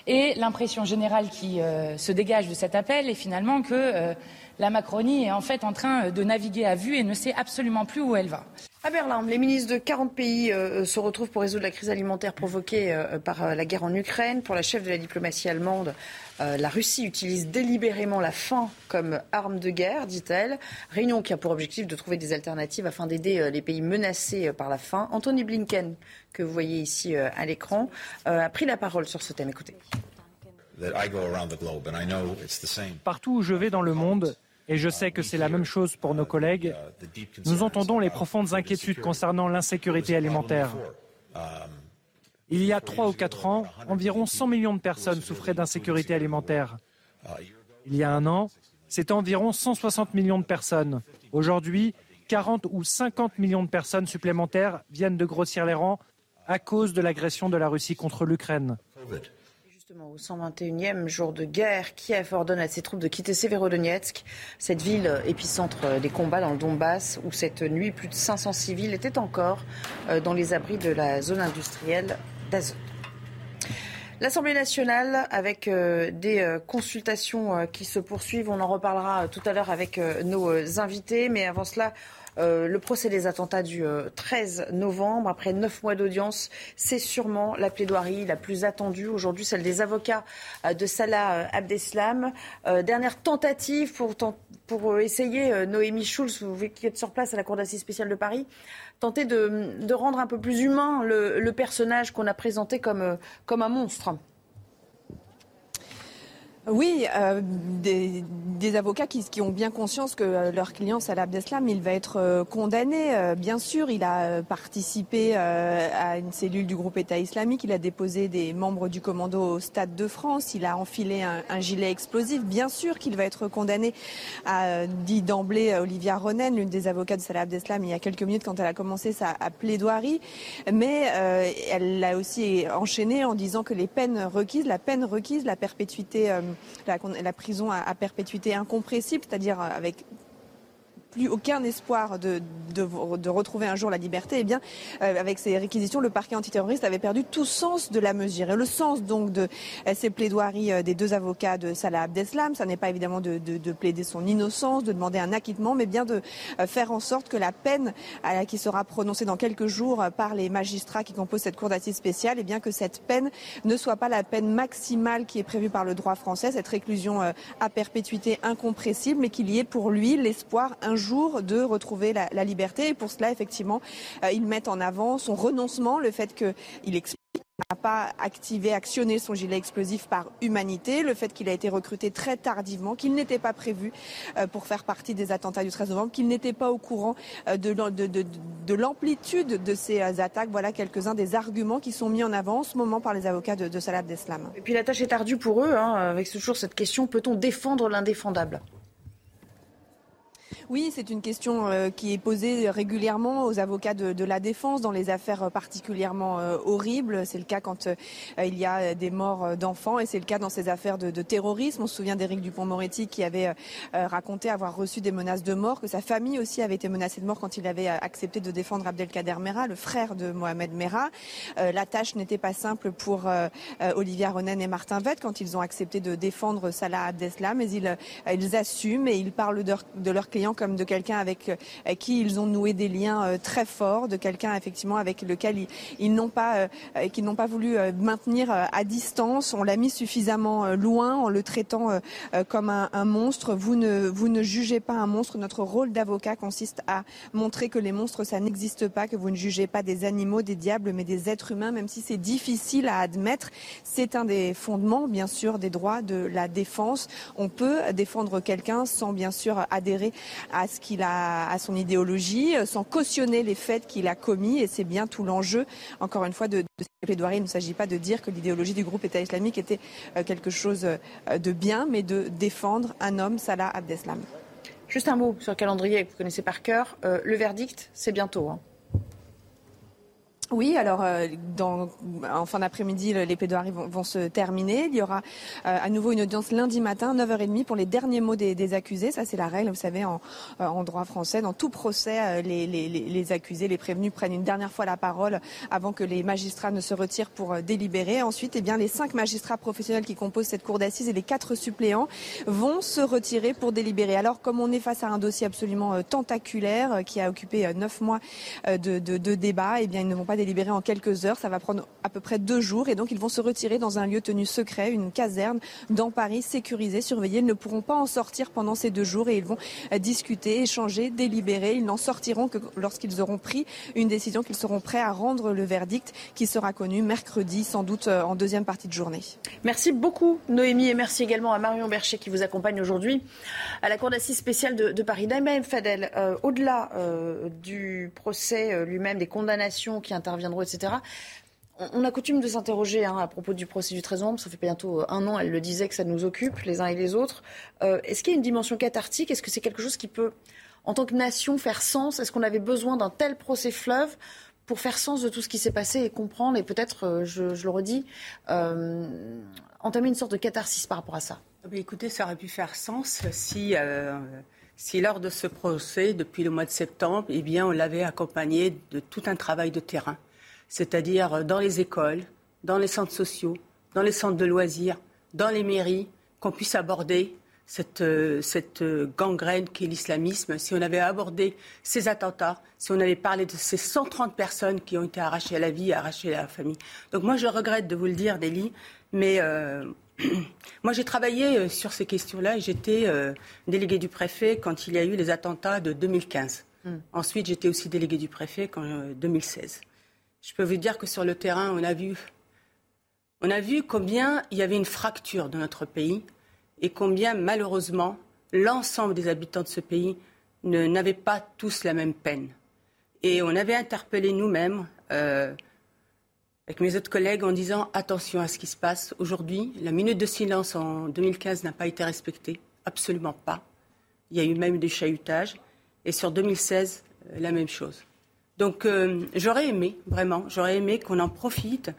Et l'impression générale qui euh, se dégage de cet appel est finalement que la Macronie est en fait en train de naviguer à vue et ne sait absolument plus où elle va. À Berlin, les ministres de 40 pays euh, se retrouvent pour résoudre la crise alimentaire provoquée euh, par euh, la guerre en Ukraine. Pour la chef de la diplomatie allemande, la Russie utilise délibérément la faim comme arme de guerre, dit-elle. Réunion qui a pour objectif de trouver des alternatives afin d'aider les pays menacés par la faim. Anthony Blinken, que vous voyez ici à l'écran, a pris la parole sur ce thème. Écoutez. Partout où je vais dans le monde, et je sais que c'est la même chose pour nos collègues, nous entendons les profondes inquiétudes concernant l'insécurité alimentaire. Il y a trois ou quatre ans, environ 100 millions de personnes souffraient d'insécurité alimentaire. Il y a un an, c'était environ 160 millions de personnes. Aujourd'hui, 40 ou 50 millions de personnes supplémentaires viennent de grossir les rangs à cause de l'agression de la Russie contre l'Ukraine. Au 121e jour de guerre, Kiev ordonne à ses troupes de quitter Severodonetsk, cette ville épicentre des combats dans le Donbass, où cette nuit plus de 500 civils étaient encore euh, dans les abris de la zone industrielle d'Azov. L'Assemblée nationale, avec euh, des euh, consultations qui se poursuivent, on en reparlera tout à l'heure avec nos invités, mais avant cela, le procès des attentats du 13 novembre. Après neuf mois d'audience, c'est sûrement la plaidoirie la plus attendue aujourd'hui, celle des avocats de Salah Abdeslam. dernière tentative pour, essayer, Noémie Schulz, vous qui êtes sur place à la Cour d'assises spéciale de Paris, tenter de, rendre un peu plus humain le, personnage qu'on a présenté comme un monstre. Oui, euh, des, avocats qui, qui, ont bien conscience que euh, leur client Salah Abdeslam, il va être euh, condamné. bien sûr, il a participé à une cellule du groupe État islamique. Il a déposé des membres du commando au Stade de France. Il a enfilé un, gilet explosif. Bien sûr qu'il va être condamné, a dit d'emblée Olivia Ronen, l'une des avocats de Salah Abdeslam, il y a quelques minutes quand elle a commencé sa plaidoirie. Mais elle l'a aussi enchaîné en disant que les peines requises, la peine requise, la perpétuité la, prison à, perpétuité incompressible, c'est-à-dire avec plus aucun espoir de, retrouver un jour la liberté, eh bien, euh, avec ces réquisitions, le parquet antiterroriste avait perdu tout sens de la mesure. Et le sens donc de euh, ces plaidoiries euh, des deux avocats de Salah Abdeslam, ça n'est pas évidemment de, de, plaider son innocence, de demander un acquittement, mais bien de faire en sorte que la peine qui sera prononcée dans quelques jours par les magistrats qui composent cette cour d'assises spéciale, eh bien que cette peine ne soit pas la peine maximale qui est prévue par le droit français, cette réclusion à perpétuité incompressible, mais qu'il y ait pour lui l'espoir un jour jour de retrouver la, liberté. Et pour cela, effectivement, euh, ils mettent en avant son renoncement, le fait qu'il n'a pas activé, actionné son gilet explosif par humanité, le fait qu'il a été recruté très tardivement, qu'il n'était pas prévu euh, pour faire partie des attentats du 13 novembre, qu'il n'était pas au courant euh, de, de, l'amplitude de ces attaques. Voilà quelques-uns des arguments qui sont mis en avant en ce moment par les avocats de, Salah Abdeslam. Et puis la tâche est ardue pour eux, hein, avec toujours cette question, peut-on défendre l'indéfendable? Oui, c'est une question euh, qui est posée régulièrement aux avocats de, la défense dans les affaires particulièrement euh, horribles. C'est le cas quand euh, il y a des morts d'enfants et c'est le cas dans ces affaires de, terrorisme. On se souvient d'Éric Dupont-Moretti qui avait raconté avoir reçu des menaces de mort, que sa famille aussi avait été menacée de mort quand il avait accepté de défendre Abdelkader Mera, le frère de Mohamed Mera. la tâche n'était pas simple pour Olivia Ronen et Martin Vett quand ils ont accepté de défendre Salah Abdeslam, mais ils, assument et ils parlent de, de leurs clients comme de quelqu'un avec euh, qui ils ont noué des liens euh, très forts, de quelqu'un effectivement avec lequel ils, n'ont pas, euh, qu'ils n'ont pas voulu maintenir à distance. On l'a mis suffisamment loin en le traitant comme un, monstre. Vous ne, vous ne jugez pas un monstre. Notre rôle d'avocat consiste à montrer que les monstres, ça n'existe pas, que vous ne jugez pas des animaux, des diables, mais des êtres humains, même si c'est difficile à admettre. C'est un des fondements, bien sûr, des droits de la défense. On peut défendre quelqu'un sans, bien sûr, adhérer à son idéologie, euh, sans cautionner les faits qu'il a commis. Et c'est bien tout l'enjeu, encore une fois, de, de plaidoirie. Il ne s'agit pas de dire que l'idéologie du groupe État islamique était euh, quelque chose euh, de bien, mais de défendre un homme, Salah Abdeslam. Juste un mot sur le calendrier que vous connaissez par cœur. le verdict, c'est bientôt. Hein. Oui, alors euh, en fin d'après-midi, les plaidoiries vont, se terminer. Il y aura euh, à nouveau une audience lundi matin, 9h30, pour les derniers mots des, accusés. Ça, c'est la règle, vous savez, en, euh, droit français. Dans tout procès, les, accusés, les prévenus prennent une dernière fois la parole avant que les magistrats ne se retirent pour délibérer. Ensuite, eh bien, les cinq magistrats professionnels qui composent cette cour d'assises et les quatre suppléants vont se retirer pour délibérer. Alors, comme on est face à un dossier absolument tentaculaire qui a occupé neuf mois de débat, eh bien, ils ne vont pas libérés en quelques heures. Ça va prendre à peu près deux jours et donc ils vont se retirer dans un lieu tenu secret, une caserne dans Paris, sécurisée, surveillée. Ils ne pourront pas en sortir pendant ces deux jours et ils vont euh, discuter, échanger, délibérer. Ils n'en sortiront que lorsqu'ils auront pris une décision, qu'ils seront prêts à rendre le verdict qui sera connu mercredi, sans doute euh, en deuxième partie de journée. Merci beaucoup Noémie et merci également à Marion Bercher qui vous accompagne aujourd'hui à la Cour d'assises spéciale de, Paris. Naïma Fadel, euh, au-delà du procès lui-même, des condamnations qui interviendront, etc. On a coutume de s'interroger hein, à propos du procès du 13 novembre. Ça fait bientôt euh, un an, elle le disait, que ça nous occupe, les uns et les autres. Euh, est-ce qu'il y a une dimension cathartique? Est-ce que c'est quelque chose qui peut, en tant que nation, faire sens? Est-ce qu'on avait besoin d'un tel procès fleuve pour faire sens de tout ce qui s'est passé et comprendre, et peut-être, euh, je, le redis, entamer une sorte de catharsis par rapport à ça? Ben, Écoutez, ça aurait pu faire sens si si lors de ce procès, depuis le mois de septembre, eh bien, on l'avait accompagné de tout un travail de terrain, c'est-à-dire dans les écoles, dans les centres sociaux, dans les centres de loisirs, dans les mairies, qu'on puisse aborder cette, euh, euh, gangrène qu'est l'islamisme, si on avait abordé ces attentats, si on avait parlé de ces 130 personnes qui ont été arrachées à la vie, arrachées à la famille. Donc moi, je regrette de vous le dire, Délie, mais euh, moi, j'ai travaillé sur ces questions-là et j'étais délégué du préfet quand il y a eu les attentats de 2015. Hmm. Ensuite, j'étais aussi délégué du préfet en 2016. Je peux vous dire que sur le terrain, on a vu, on a vu combien il y avait une fracture dans notre pays et combien, malheureusement, l'ensemble des habitants de ce pays n'avaient pas tous la même peine. Et on avait interpellé nous-mêmes, euh, avec mes autres collègues, en disant attention à ce qui se passe. Aujourd'hui, la minute de silence en 2015 n'a pas été respectée, absolument pas. Il y a eu même des chahutages. Et sur 2016, euh, la même chose. Donc euh, j'aurais aimé, vraiment, j'aurais aimé qu'on en profite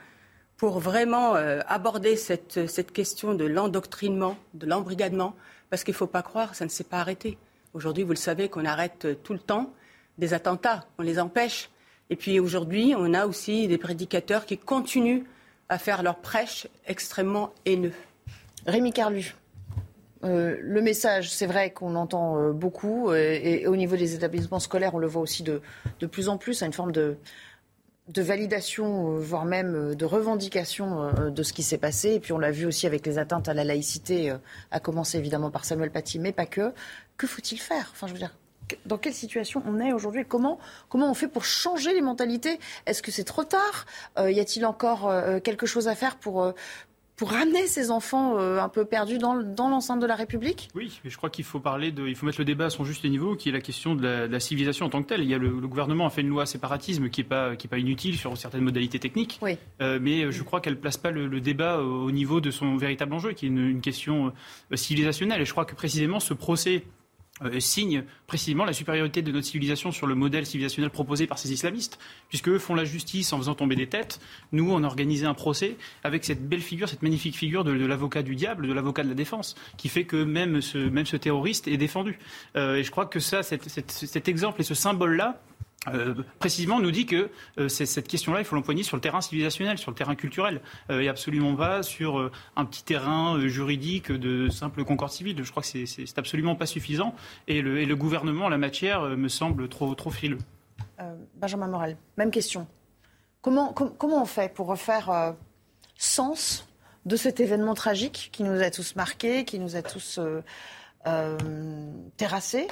pour vraiment euh, aborder cette, cette, question de l'endoctrinement, de l'embrigadement, parce qu'il ne faut pas croire, ça ne s'est pas arrêté. Aujourd'hui, vous le savez, qu'on arrête tout le temps des attentats, on les empêche. Et puis aujourd'hui, on a aussi des prédicateurs qui continuent à faire leur prêche extrêmement haineux. Rémi Carlu. Euh, le message, c'est vrai qu'on entend euh, beaucoup, et, au niveau des établissements scolaires, on le voit aussi de, plus en plus, à une forme de, de validation, euh, voire même euh, de revendication euh, de ce qui s'est passé. Et puis on l'a vu aussi avec les atteintes à la laïcité, à commencer évidemment par Samuel Paty, mais pas que. Que faut-il faire? Enfin, je veux dire, dans quelle situation on est aujourd'hui comment, comment on fait pour changer les mentalités? Est-ce que c'est trop tard? Y a-t-il encore quelque chose à faire pour, pour ramener ces enfants euh, un peu perdus dans, dans l'enceinte de la République? Oui, mais je crois qu'il faut parler de, il faut mettre le débat à son juste niveau, qui est la question de la, civilisation en tant que telle. Il y a le, gouvernement a fait une loi séparatisme qui est pas qui est pas inutile sur certaines modalités techniques, oui. euh, mais je crois qu'elle place pas le, débat au, niveau de son véritable enjeu, qui est une, une question euh, civilisationnelle. Et je crois que précisément ce procès euh, signe précisément la supériorité de notre civilisation sur le modèle civilisationnel proposé par ces islamistes, puisque eux font la justice en faisant tomber des têtes. Nous, on a organisé un procès avec cette belle figure, cette magnifique figure de, l'avocat du diable, de l'avocat de la défense, qui fait que même ce, même ce terroriste est défendu. Euh, et je crois que ça, cet exemple et ce symbole-là, euh, précisément nous dit que euh, cette question-là, il faut l'empoigner sur le terrain civilisationnel, sur le terrain culturel, euh, et absolument pas sur un petit terrain juridique de simple concorde civile. Je crois que c'est absolument pas suffisant, et le, gouvernement en la matière me semble trop, trop frileux. Benjamin Morel, même question. Comment, comment on fait pour refaire sens de cet événement tragique qui nous a tous marqués, qui nous a tous terrassés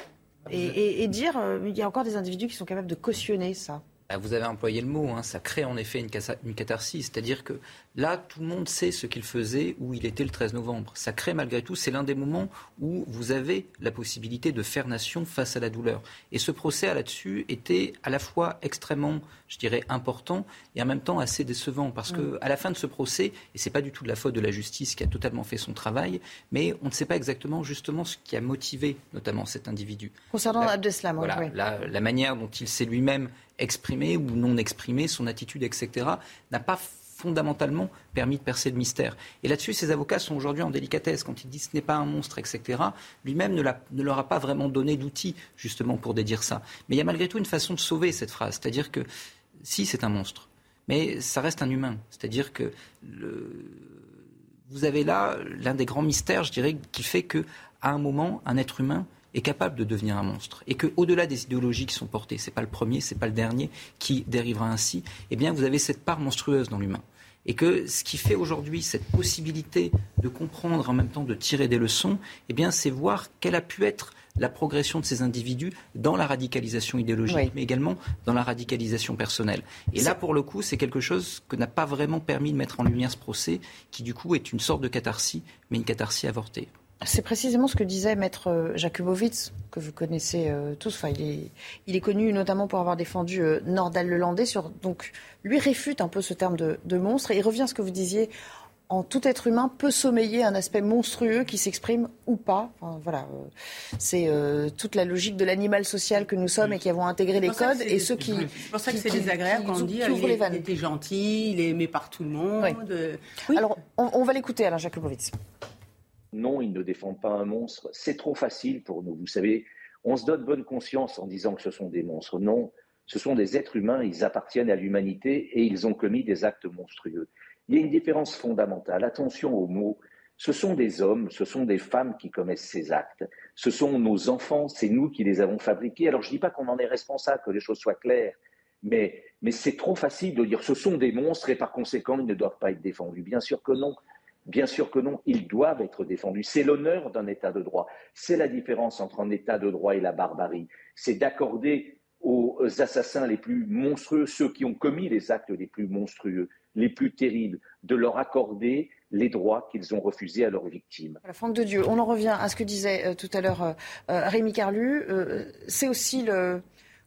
et, dire, euh, il y a encore des individus qui sont capables de cautionner ça. Bah, vous avez employé le mot, hein, ça crée en effet une, une catharsis. C'est-à-dire que là, tout le monde sait ce qu'il faisait où il était le 13 novembre. Ça crée malgré tout, c'est l'un des moments où vous avez la possibilité de faire nation face à la douleur. Et ce procès là-dessus était à la fois extrêmement, je dirais, important et en même temps assez décevant. Parce qu'à mm. la fin de ce procès, et ce n'est pas du tout de la faute de la justice qui a totalement fait son travail, mais on ne sait pas exactement justement ce qui a motivé notamment cet individu. Concernant Abdeslam, voilà, oui. la manière dont il s'est lui-même exprimé ou non exprimé, son attitude, etc., n'a pas fondamentalement permis de percer le mystère. Et là-dessus, ces avocats sont aujourd'hui en délicatesse. Quand ils disent ce n'est pas un monstre, etc., lui-même ne, leur a pas vraiment donné d'outils, justement, pour dédire ça. Mais il y a malgré tout une façon de sauver cette phrase. C'est-à-dire que, si, c'est un monstre, mais ça reste un humain. C'est-à-dire que vous avez là l'un des grands mystères, je dirais, qui fait que, à un moment, un être humain est capable de devenir un monstre. Et qu'au-delà des idéologies qui sont portées, ce n'est pas le premier, ce n'est pas le dernier qui dérivera ainsi, eh bien vous avez cette part monstrueuse dans l'humain. Et que ce qui fait aujourd'hui cette possibilité de comprendre en même temps de tirer des leçons, eh bien c'est voir quelle a pu être la progression de ces individus dans la radicalisation idéologique, mais également dans la radicalisation personnelle. Et là, pour le coup, c'est quelque chose que n'a pas vraiment permis de mettre en lumière ce procès, qui du coup est une sorte de catharsis, mais une catharsis avortée. C'est précisément ce que disait Maître euh, Jakubowicz, que vous connaissez euh, tous. Enfin, il, est, connu notamment pour avoir défendu euh, Nordal Lelandais. Sur, donc, lui réfute un peu ce terme de, monstre. Et il revient à ce que vous disiez. En tout être humain peut sommeiller un aspect monstrueux qui s'exprime ou pas. voilà, c'est toute la logique de l'animal social que nous sommes et qui avons intégré les codes et ceux qui. C'est pour ça que c'est désagréable quand on dit il, il, était gentil, il est aimé par tout le monde. Alors, on, on va l'écouter, Alain Jakubowicz. Non, ils ne défendent pas un monstre. C'est trop facile pour nous. Vous savez, on se donne bonne conscience en disant que ce sont des monstres. Non, ce sont des êtres humains, ils appartiennent à l'humanité et ils ont commis des actes monstrueux. Il y a une différence fondamentale. Attention aux mots. Ce sont des hommes, ce sont des femmes qui commettent ces actes. Ce sont nos enfants, c'est nous qui les avons fabriqués. Alors je ne dis pas qu'on en est responsable, que les choses soient claires, mais, mais c'est trop facile de dire ce sont des monstres et par conséquent ils ne doivent pas être défendus. Bien sûr que non. Bien sûr que non, ils doivent être défendus. C'est l'honneur d'un État de droit. C'est la différence entre un État de droit et la barbarie. C'est d'accorder aux assassins les plus monstrueux, ceux qui ont commis les actes les plus monstrueux, les plus terribles, de leur accorder les droits qu'ils ont refusés à leurs victimes. La Franck de Dieu, on en revient à ce que disait euh, tout à l'heure euh, euh, Rémi Carlu. c'est aussi le,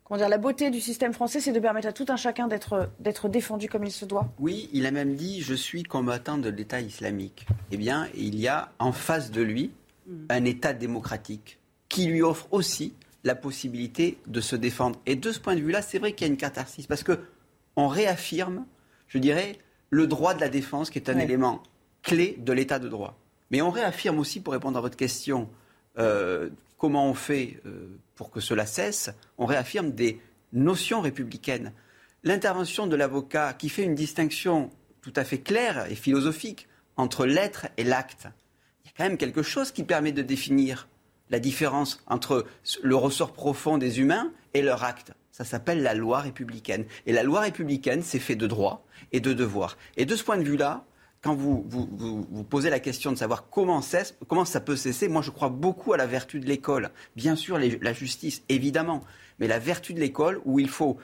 comment dire, la beauté du système français, c'est de permettre à tout un chacun d'être, d'être défendu comme il se doit. Oui, il a même dit Je suis combattant de l'État islamique. Eh bien, il y a en face de lui mm. un État démocratique qui lui offre aussi la possibilité de se défendre. Et de ce point de vue-là, c'est vrai qu'il y a une catharsis parce que on réaffirme, je dirais, le droit de la défense qui est un élément clé de l'état de droit. Mais on réaffirme aussi, pour répondre à votre question, euh, comment on fait euh, pour que cela cesse, on réaffirme des notions républicaines. L'intervention de l'avocat qui fait une distinction tout à fait claire et philosophique entre l'être et l'acte, il y a quand même quelque chose qui permet de définir la différence entre le ressort profond des humains et leur acte. Ça s'appelle la loi républicaine. Et la loi républicaine, c'est fait de droits et de devoirs. Et de ce point de vue-là, quand vous, vous, posez la question de savoir comment, comment ça peut cesser, moi je crois beaucoup à la vertu de l'école. Bien sûr, la justice, évidemment, mais la vertu de l'école où il faut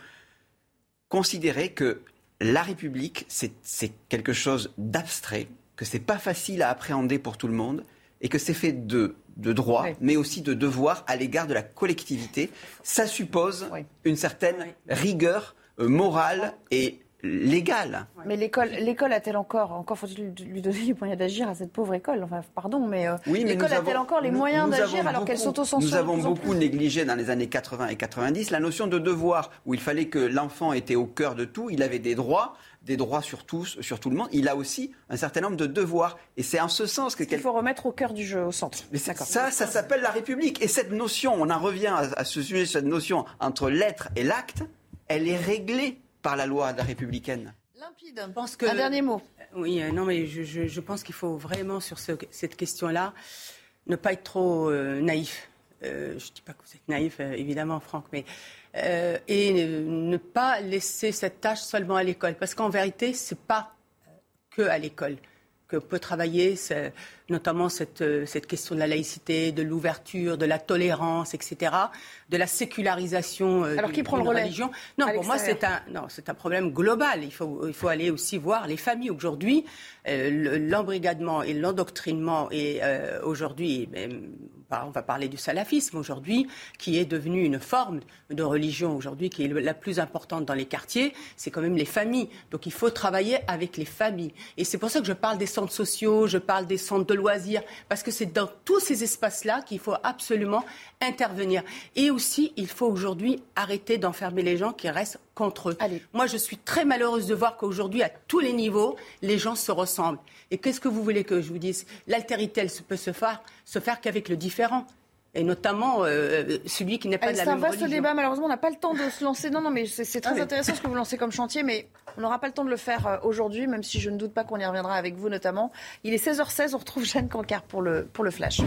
considérer que la République, c'est quelque chose d'abstrait, que c'est pas facile à appréhender pour tout le monde, et que c'est fait de, de droits, mais aussi de devoirs à l'égard de la collectivité. Ça suppose une certaine rigueur euh, morale et légale. Mais l'école, l'école a-t-elle encore, encore faut-il lui donner les moyens d'agir à cette pauvre école? Enfin, pardon, mais, euh, l'école a-t-elle encore les moyens d'agir alors qu'elle s'auto-censure Nous avons beaucoup négligé dans les années 80 et 90 la notion de devoir, où il fallait que l'enfant était au cœur de tout, il avait des droits, des droits sur tous, sur tout le monde. Il a aussi un certain nombre de devoirs. Et c'est en ce sens que... Il faut remettre au cœur du jeu, au centre. Mais ça, ça s'appelle la République. Et cette notion, on en revient à, à ce sujet, cette notion entre l'être et l'acte, elle est réglée par la loi républicaine. Limpide. pense que... Un dernier mot. Oui, euh, non, mais je, pense qu'il faut vraiment, sur cette question-là, ne pas être trop euh, naïf. Euh, je ne dis pas que vous êtes naïf, évidemment, Franck, mais. et ne, pas laisser cette tâche seulement à l'école. Parce qu'en vérité, ce n'est pas que à l'école que peut travailler notamment cette, cette, question de la laïcité, de l'ouverture, de la tolérance, etc de la sécularisation euh, Alors, qui prend le relais? religion. Non, pour moi, c'est un, non, c'est un problème global. Il faut, il faut aller aussi voir les familles. Aujourd'hui, euh, l'embrigadement et l'endoctrinement, et euh, aujourd'hui, on va parler du salafisme aujourd'hui, qui est devenu une forme de religion aujourd'hui qui est la plus importante dans les quartiers, c'est quand même les familles. Donc il faut travailler avec les familles. Et c'est pour ça que je parle des centres sociaux, je parle des centres de loisirs, parce que c'est dans tous ces espaces-là qu'il faut absolument intervenir. Et aussi, il faut aujourd'hui arrêter d'enfermer les gens qui restent contre eux. Moi, je suis très malheureuse de voir qu'aujourd'hui, à tous les niveaux, les gens se ressemblent. Et qu'est-ce que vous voulez que je vous dise? L'altérité, elle peut se faire, se faire qu'avec le différent et notamment euh, celui qui n'est pas de la même religion. C'est un vaste débat, malheureusement, on n'a pas le temps de se lancer. Non, non, mais c'est très intéressant ce que vous lancez comme chantier, mais on n'aura pas le temps de le faire euh, aujourd'hui, même si je ne doute pas qu'on y reviendra avec vous notamment. Il est 16h16, on retrouve Jeanne Cancard pour le, pour le Flash.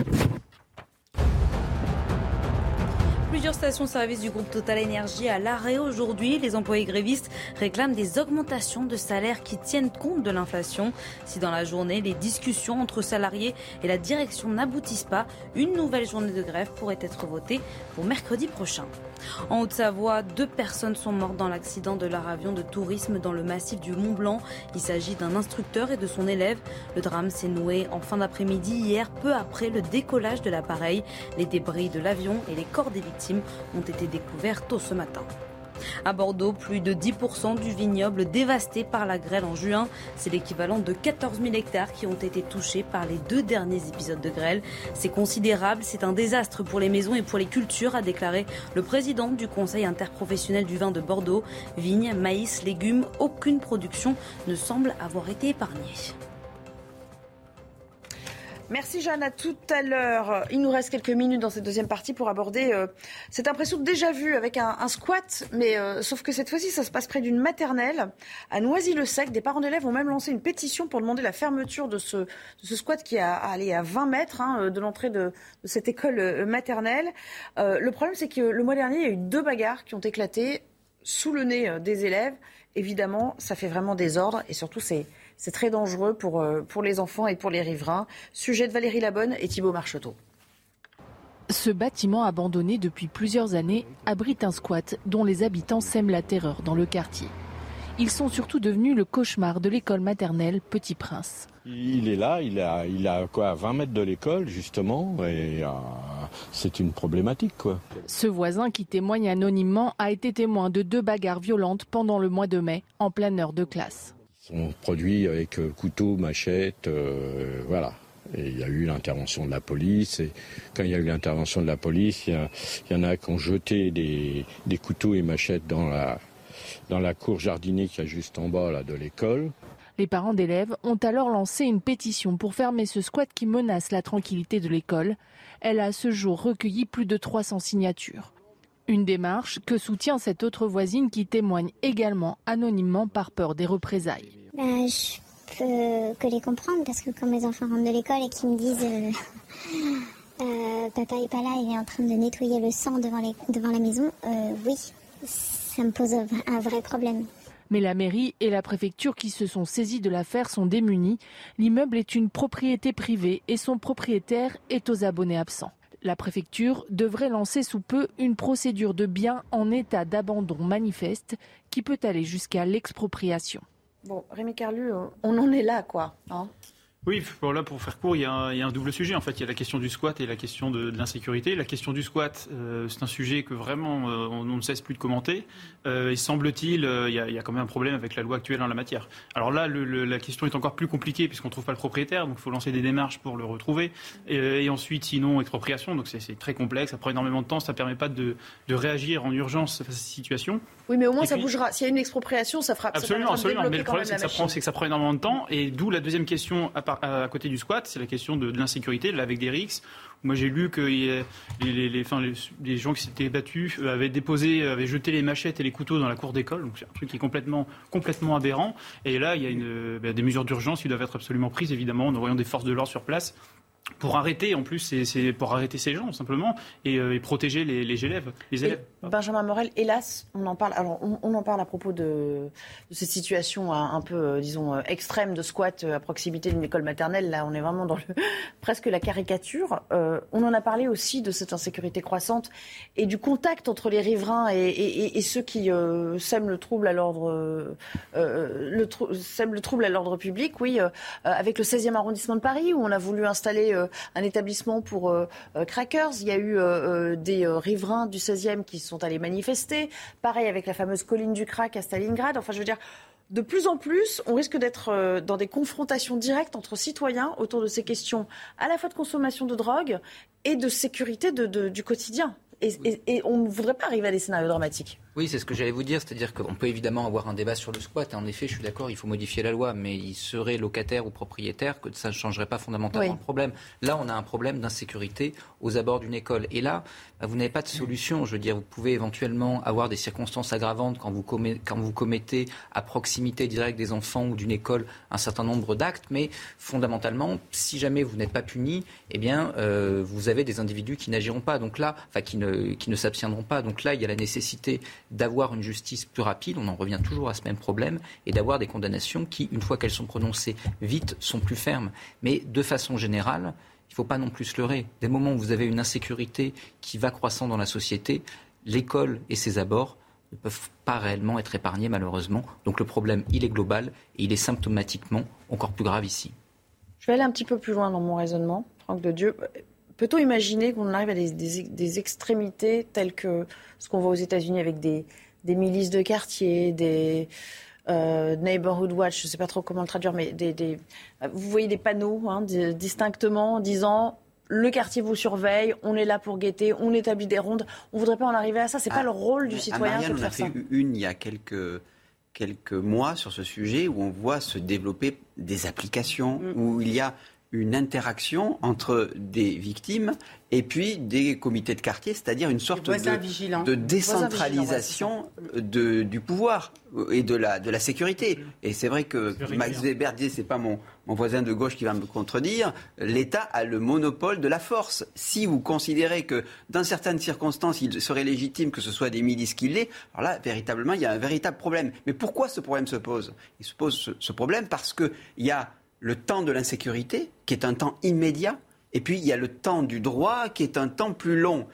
Plusieurs stations-service du groupe Total Énergie à l'arrêt aujourd'hui. Les employés grévistes réclament des augmentations de salaire qui tiennent compte de l'inflation. Si dans la journée, les discussions entre salariés et la direction n'aboutissent pas, une nouvelle journée de grève pourrait être votée pour mercredi prochain. En Haute-Savoie, deux personnes sont mortes dans l'accident de leur avion de tourisme dans le massif du Mont Blanc. Il s'agit d'un instructeur et de son élève. Le drame s'est noué en fin d'après-midi hier, peu après le décollage de l'appareil. Les débris de l'avion et les corps des victimes ont été découverts tôt ce matin. À Bordeaux, plus de 10% du vignoble dévasté par la grêle en juin. C'est l'équivalent de 14 000 hectares qui ont été touchés par les deux derniers épisodes de grêle. C'est considérable, c'est un désastre pour les maisons et pour les cultures, a déclaré le président du Conseil interprofessionnel du vin de Bordeaux. Vignes, maïs, légumes, aucune production ne semble avoir été épargnée. Merci Jeanne, à tout à l'heure. Il nous reste quelques minutes dans cette deuxième partie pour aborder euh, cette impression déjà vue avec un, squat, mais euh, sauf que cette fois-ci ça se passe près d'une maternelle à Noisy-le-Sec. Des parents d'élèves ont même lancé une pétition pour demander la fermeture de ce, squat qui a allé à 20 mètres hein, de l'entrée de, cette école euh, maternelle. le problème c'est que le mois dernier il y a eu deux bagarres qui ont éclaté sous le nez des élèves. Évidemment, ça fait vraiment désordre et surtout c'est c'est très dangereux pour, euh, pour les enfants et pour les riverains. Sujet de Valérie Labonne et Thibault Marcheteau. Ce bâtiment abandonné depuis plusieurs années abrite un squat dont les habitants sèment la terreur dans le quartier. Ils sont surtout devenus le cauchemar de l'école maternelle Petit Prince. Il est là, il a, il a quoi, 20 mètres de l'école justement, et euh, c'est une problématique quoi. Ce voisin qui témoigne anonymement a été témoin de deux bagarres violentes pendant le mois de mai, en pleine heure de classe sont produits avec euh, couteau, machette, euh, voilà. Et il y a eu l'intervention de la police. Et quand il y a eu l'intervention de la police, il y, en a qui ont jeté des, couteaux et machettes dans la, dans la cour jardinée qui est juste en bas de l'école. Les parents d'élèves ont alors lancé une pétition pour fermer ce squat qui menace la tranquillité de l'école. Elle a à ce jour recueilli plus de 300 signatures. Une démarche que soutient cette autre voisine qui témoigne également anonymement par peur des représailles. Bah, je peux que les comprendre parce que quand mes enfants rentrent de l'école et qu'ils me disent euh, euh, papa est pas là, il est en train de nettoyer le sang devant, devant la maison, euh, oui, ça me pose un vrai problème. Mais la mairie et la préfecture qui se sont saisis de l'affaire sont démunis. L'immeuble est une propriété privée et son propriétaire est aux abonnés absents. La préfecture devrait lancer sous peu une procédure de biens en état d'abandon manifeste qui peut aller jusqu'à l'expropriation. Bon, Rémi Carlu, on en est là, quoi. Hein oui, là, pour faire court, il y, a un, double sujet. En fait, il y a la question du squat et la question de, l'insécurité. La question du squat, euh, c'est un sujet que vraiment euh, on, ne cesse plus de commenter. Euh, et semble-t-il, il, y a quand même un problème avec la loi actuelle en la matière. Alors là, la question est encore plus compliquée puisqu'on ne trouve pas le propriétaire, donc il faut lancer des démarches pour le retrouver. Et, ensuite, sinon, expropriation. Donc c'est très complexe, ça prend énormément de temps, ça ne permet pas de, réagir en urgence face à cette situation. Oui, mais au moins ça bougera. S'il y a une expropriation, ça fera. Absolument, absolument. Mais le problème, c'est que, ça prend énormément de temps. Et d'où la deuxième question à, à, côté du squat, c'est la question de, l'insécurité, là, avec des rixes. Moi, j'ai lu que les, les, les, gens qui s'étaient battus euh, avaient déposé, avaient jeté les machettes et les couteaux dans la cour d'école. Donc, c'est un truc qui est complètement, complètement aberrant. Et là, il y a une, ben, des mesures d'urgence qui doivent être absolument prises, évidemment, en envoyant des forces de l'ordre sur place pour arrêter, en plus, c'est pour arrêter ces gens, simplement, et, euh, protéger les, élèves. Les élèves. Benjamin Morel, hélas, on en parle, alors on, en parle à propos de, cette situation un, peu, euh, disons, euh, extrême de squat à proximité d'une école maternelle. Là, on est vraiment dans presque la caricature. on en a parlé aussi de cette insécurité croissante et du contact entre les riverains et, ceux qui sèment le trouble à l'ordre, sèment le trouble à l'ordre public, oui, avec le 16e arrondissement de Paris, où on a voulu installer euh, un établissement pour euh, euh, crackers. Il y a eu des riverains du 16e qui sont allés manifester. Pareil avec la fameuse colline du crack à Stalingrad. Enfin, je veux dire, de plus en plus, on risque d'être dans des confrontations directes entre citoyens autour de ces questions à la fois de consommation de drogue et de sécurité du quotidien. et on ne voudrait pas arriver à des scénarios dramatiques. Oui, c'est ce que j'allais vous dire, c'est-à-dire qu'on peut évidemment avoir un débat sur le squat. En effet, je suis d'accord, il faut modifier la loi, mais il serait locataire ou propriétaire que ça ne changerait pas fondamentalement le problème. Là, on a un problème d'insécurité aux abords d'une école. Et là, bah, vous n'avez pas de solution. Je veux dire, vous pouvez éventuellement avoir des circonstances aggravantes quand vous, commettez, quand vous commettez à proximité directe des enfants ou d'une école un certain nombre d'actes, mais fondamentalement, si jamais vous n'êtes pas puni, eh bien, euh, vous avez des individus qui n'agiront pas. Donc là, enfin, qui ne, qui ne s'abstiendront pas. Donc là, il y a la nécessité d'avoir une justice plus rapide, on en revient toujours à ce même problème, et d'avoir des condamnations qui, une fois qu'elles sont prononcées vite, sont plus fermes. Mais de façon générale, il ne faut pas non plus se leurrer. Dès le moment où vous avez une insécurité qui va croissant dans la société, l'école et ses abords ne peuvent pas réellement être épargnés malheureusement. Donc le problème, il est global et il est symptomatiquement encore plus grave ici. Je vais aller un petit peu plus loin dans mon raisonnement, Franck de Dieu. Peut-on imaginer qu'on arrive à des, extrémités telles que ce qu'on voit aux États-Unis avec des, milices de quartier, des euh, neighborhood watch, je ne sais pas trop comment le traduire, mais des, vous voyez des panneaux hein, distinctement disant le quartier vous surveille, on est là pour guetter, on établit des rondes. On ne voudrait pas en arriver à ça. C'est n'est pas le rôle du citoyen de faire ça. On a fait une il y a quelques quelques mois sur ce sujet où on voit se développer des applications mm. où il y a une interaction entre des victimes et puis des comités de quartier, c'est-à-dire une sorte de, de, décentralisation de, du pouvoir et de la, de la sécurité. Et c'est vrai que Max Weber disait, c'est pas mon, mon voisin de gauche qui va me contredire, l'État a le monopole de la force. Si vous considérez que dans certaines circonstances, il serait légitime que ce soit des milices qui l'aient, alors là, véritablement, il y a un véritable problème. Mais pourquoi ce problème se pose? Il se pose ce, ce problème parce qu'il y a le temps de l'insécurité, qui est un temps immédiat, et puis il y a le temps du droit, qui est un temps plus long.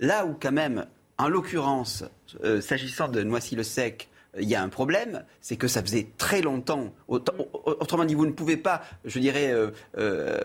Là où quand même, en l'occurrence, euh, s'agissant de Noisy-le-Sec, il y a un problème, c'est que ça faisait très longtemps. Autrement dit, vous ne pouvez pas, je dirais, euh, euh,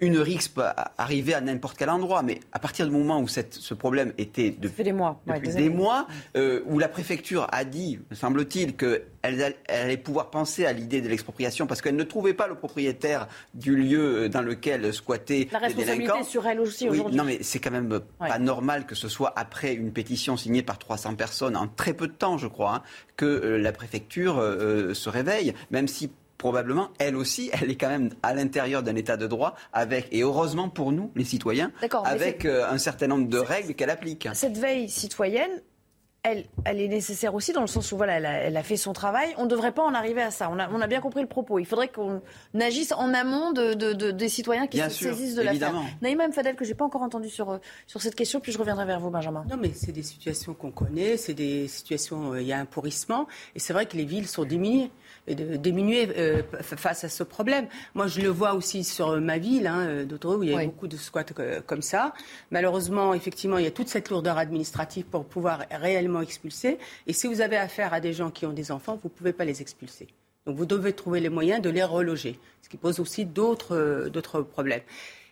une RIX peut arriver à n'importe quel endroit, mais à partir du moment où cette, ce problème était depuis des mois, depuis des, mois euh, où la préfecture a dit, semble-t-il, qu'elle elle allait pouvoir penser à l'idée de l'expropriation parce qu'elle ne trouvait pas le propriétaire du lieu dans lequel squattaient la responsabilité sur elle aussi aujourd'hui. Non, mais c'est quand même pas normal que ce soit après une pétition signée par 300 personnes en très peu de temps, je crois, hein, que euh, la préfecture euh, se réveille, même si probablement, elle aussi, elle est quand même à l'intérieur d'un état de droit, avec, et heureusement pour nous, les citoyens, avec euh, un certain nombre de règles qu'elle applique. Cette veille citoyenne, elle, elle, est nécessaire aussi dans le sens où voilà, elle a, fait son travail. On ne devrait pas en arriver à ça. On a, on a bien compris le propos. Il faudrait qu'on agisse en amont de, des citoyens qui se saisissent de l'affaire. Naïma Fadel, que j'ai pas encore entendu sur, euh, sur cette question, puis je reviendrai vers vous, Benjamin. Non, mais c'est des situations qu'on connaît, c'est des situations, euh, il y a un pourrissement, et c'est vrai que les villes sont diminuées diminuer euh, face à ce problème. Moi, je le vois aussi sur ma ville, hein, euh, d'autres où il y a beaucoup de squats euh, comme ça. Malheureusement, effectivement, il y a toute cette lourdeur administrative pour pouvoir réellement expulser. Et si vous avez affaire à des gens qui ont des enfants, vous ne pouvez pas les expulser. Donc vous devez trouver les moyens de les reloger, ce qui pose aussi d'autres problèmes.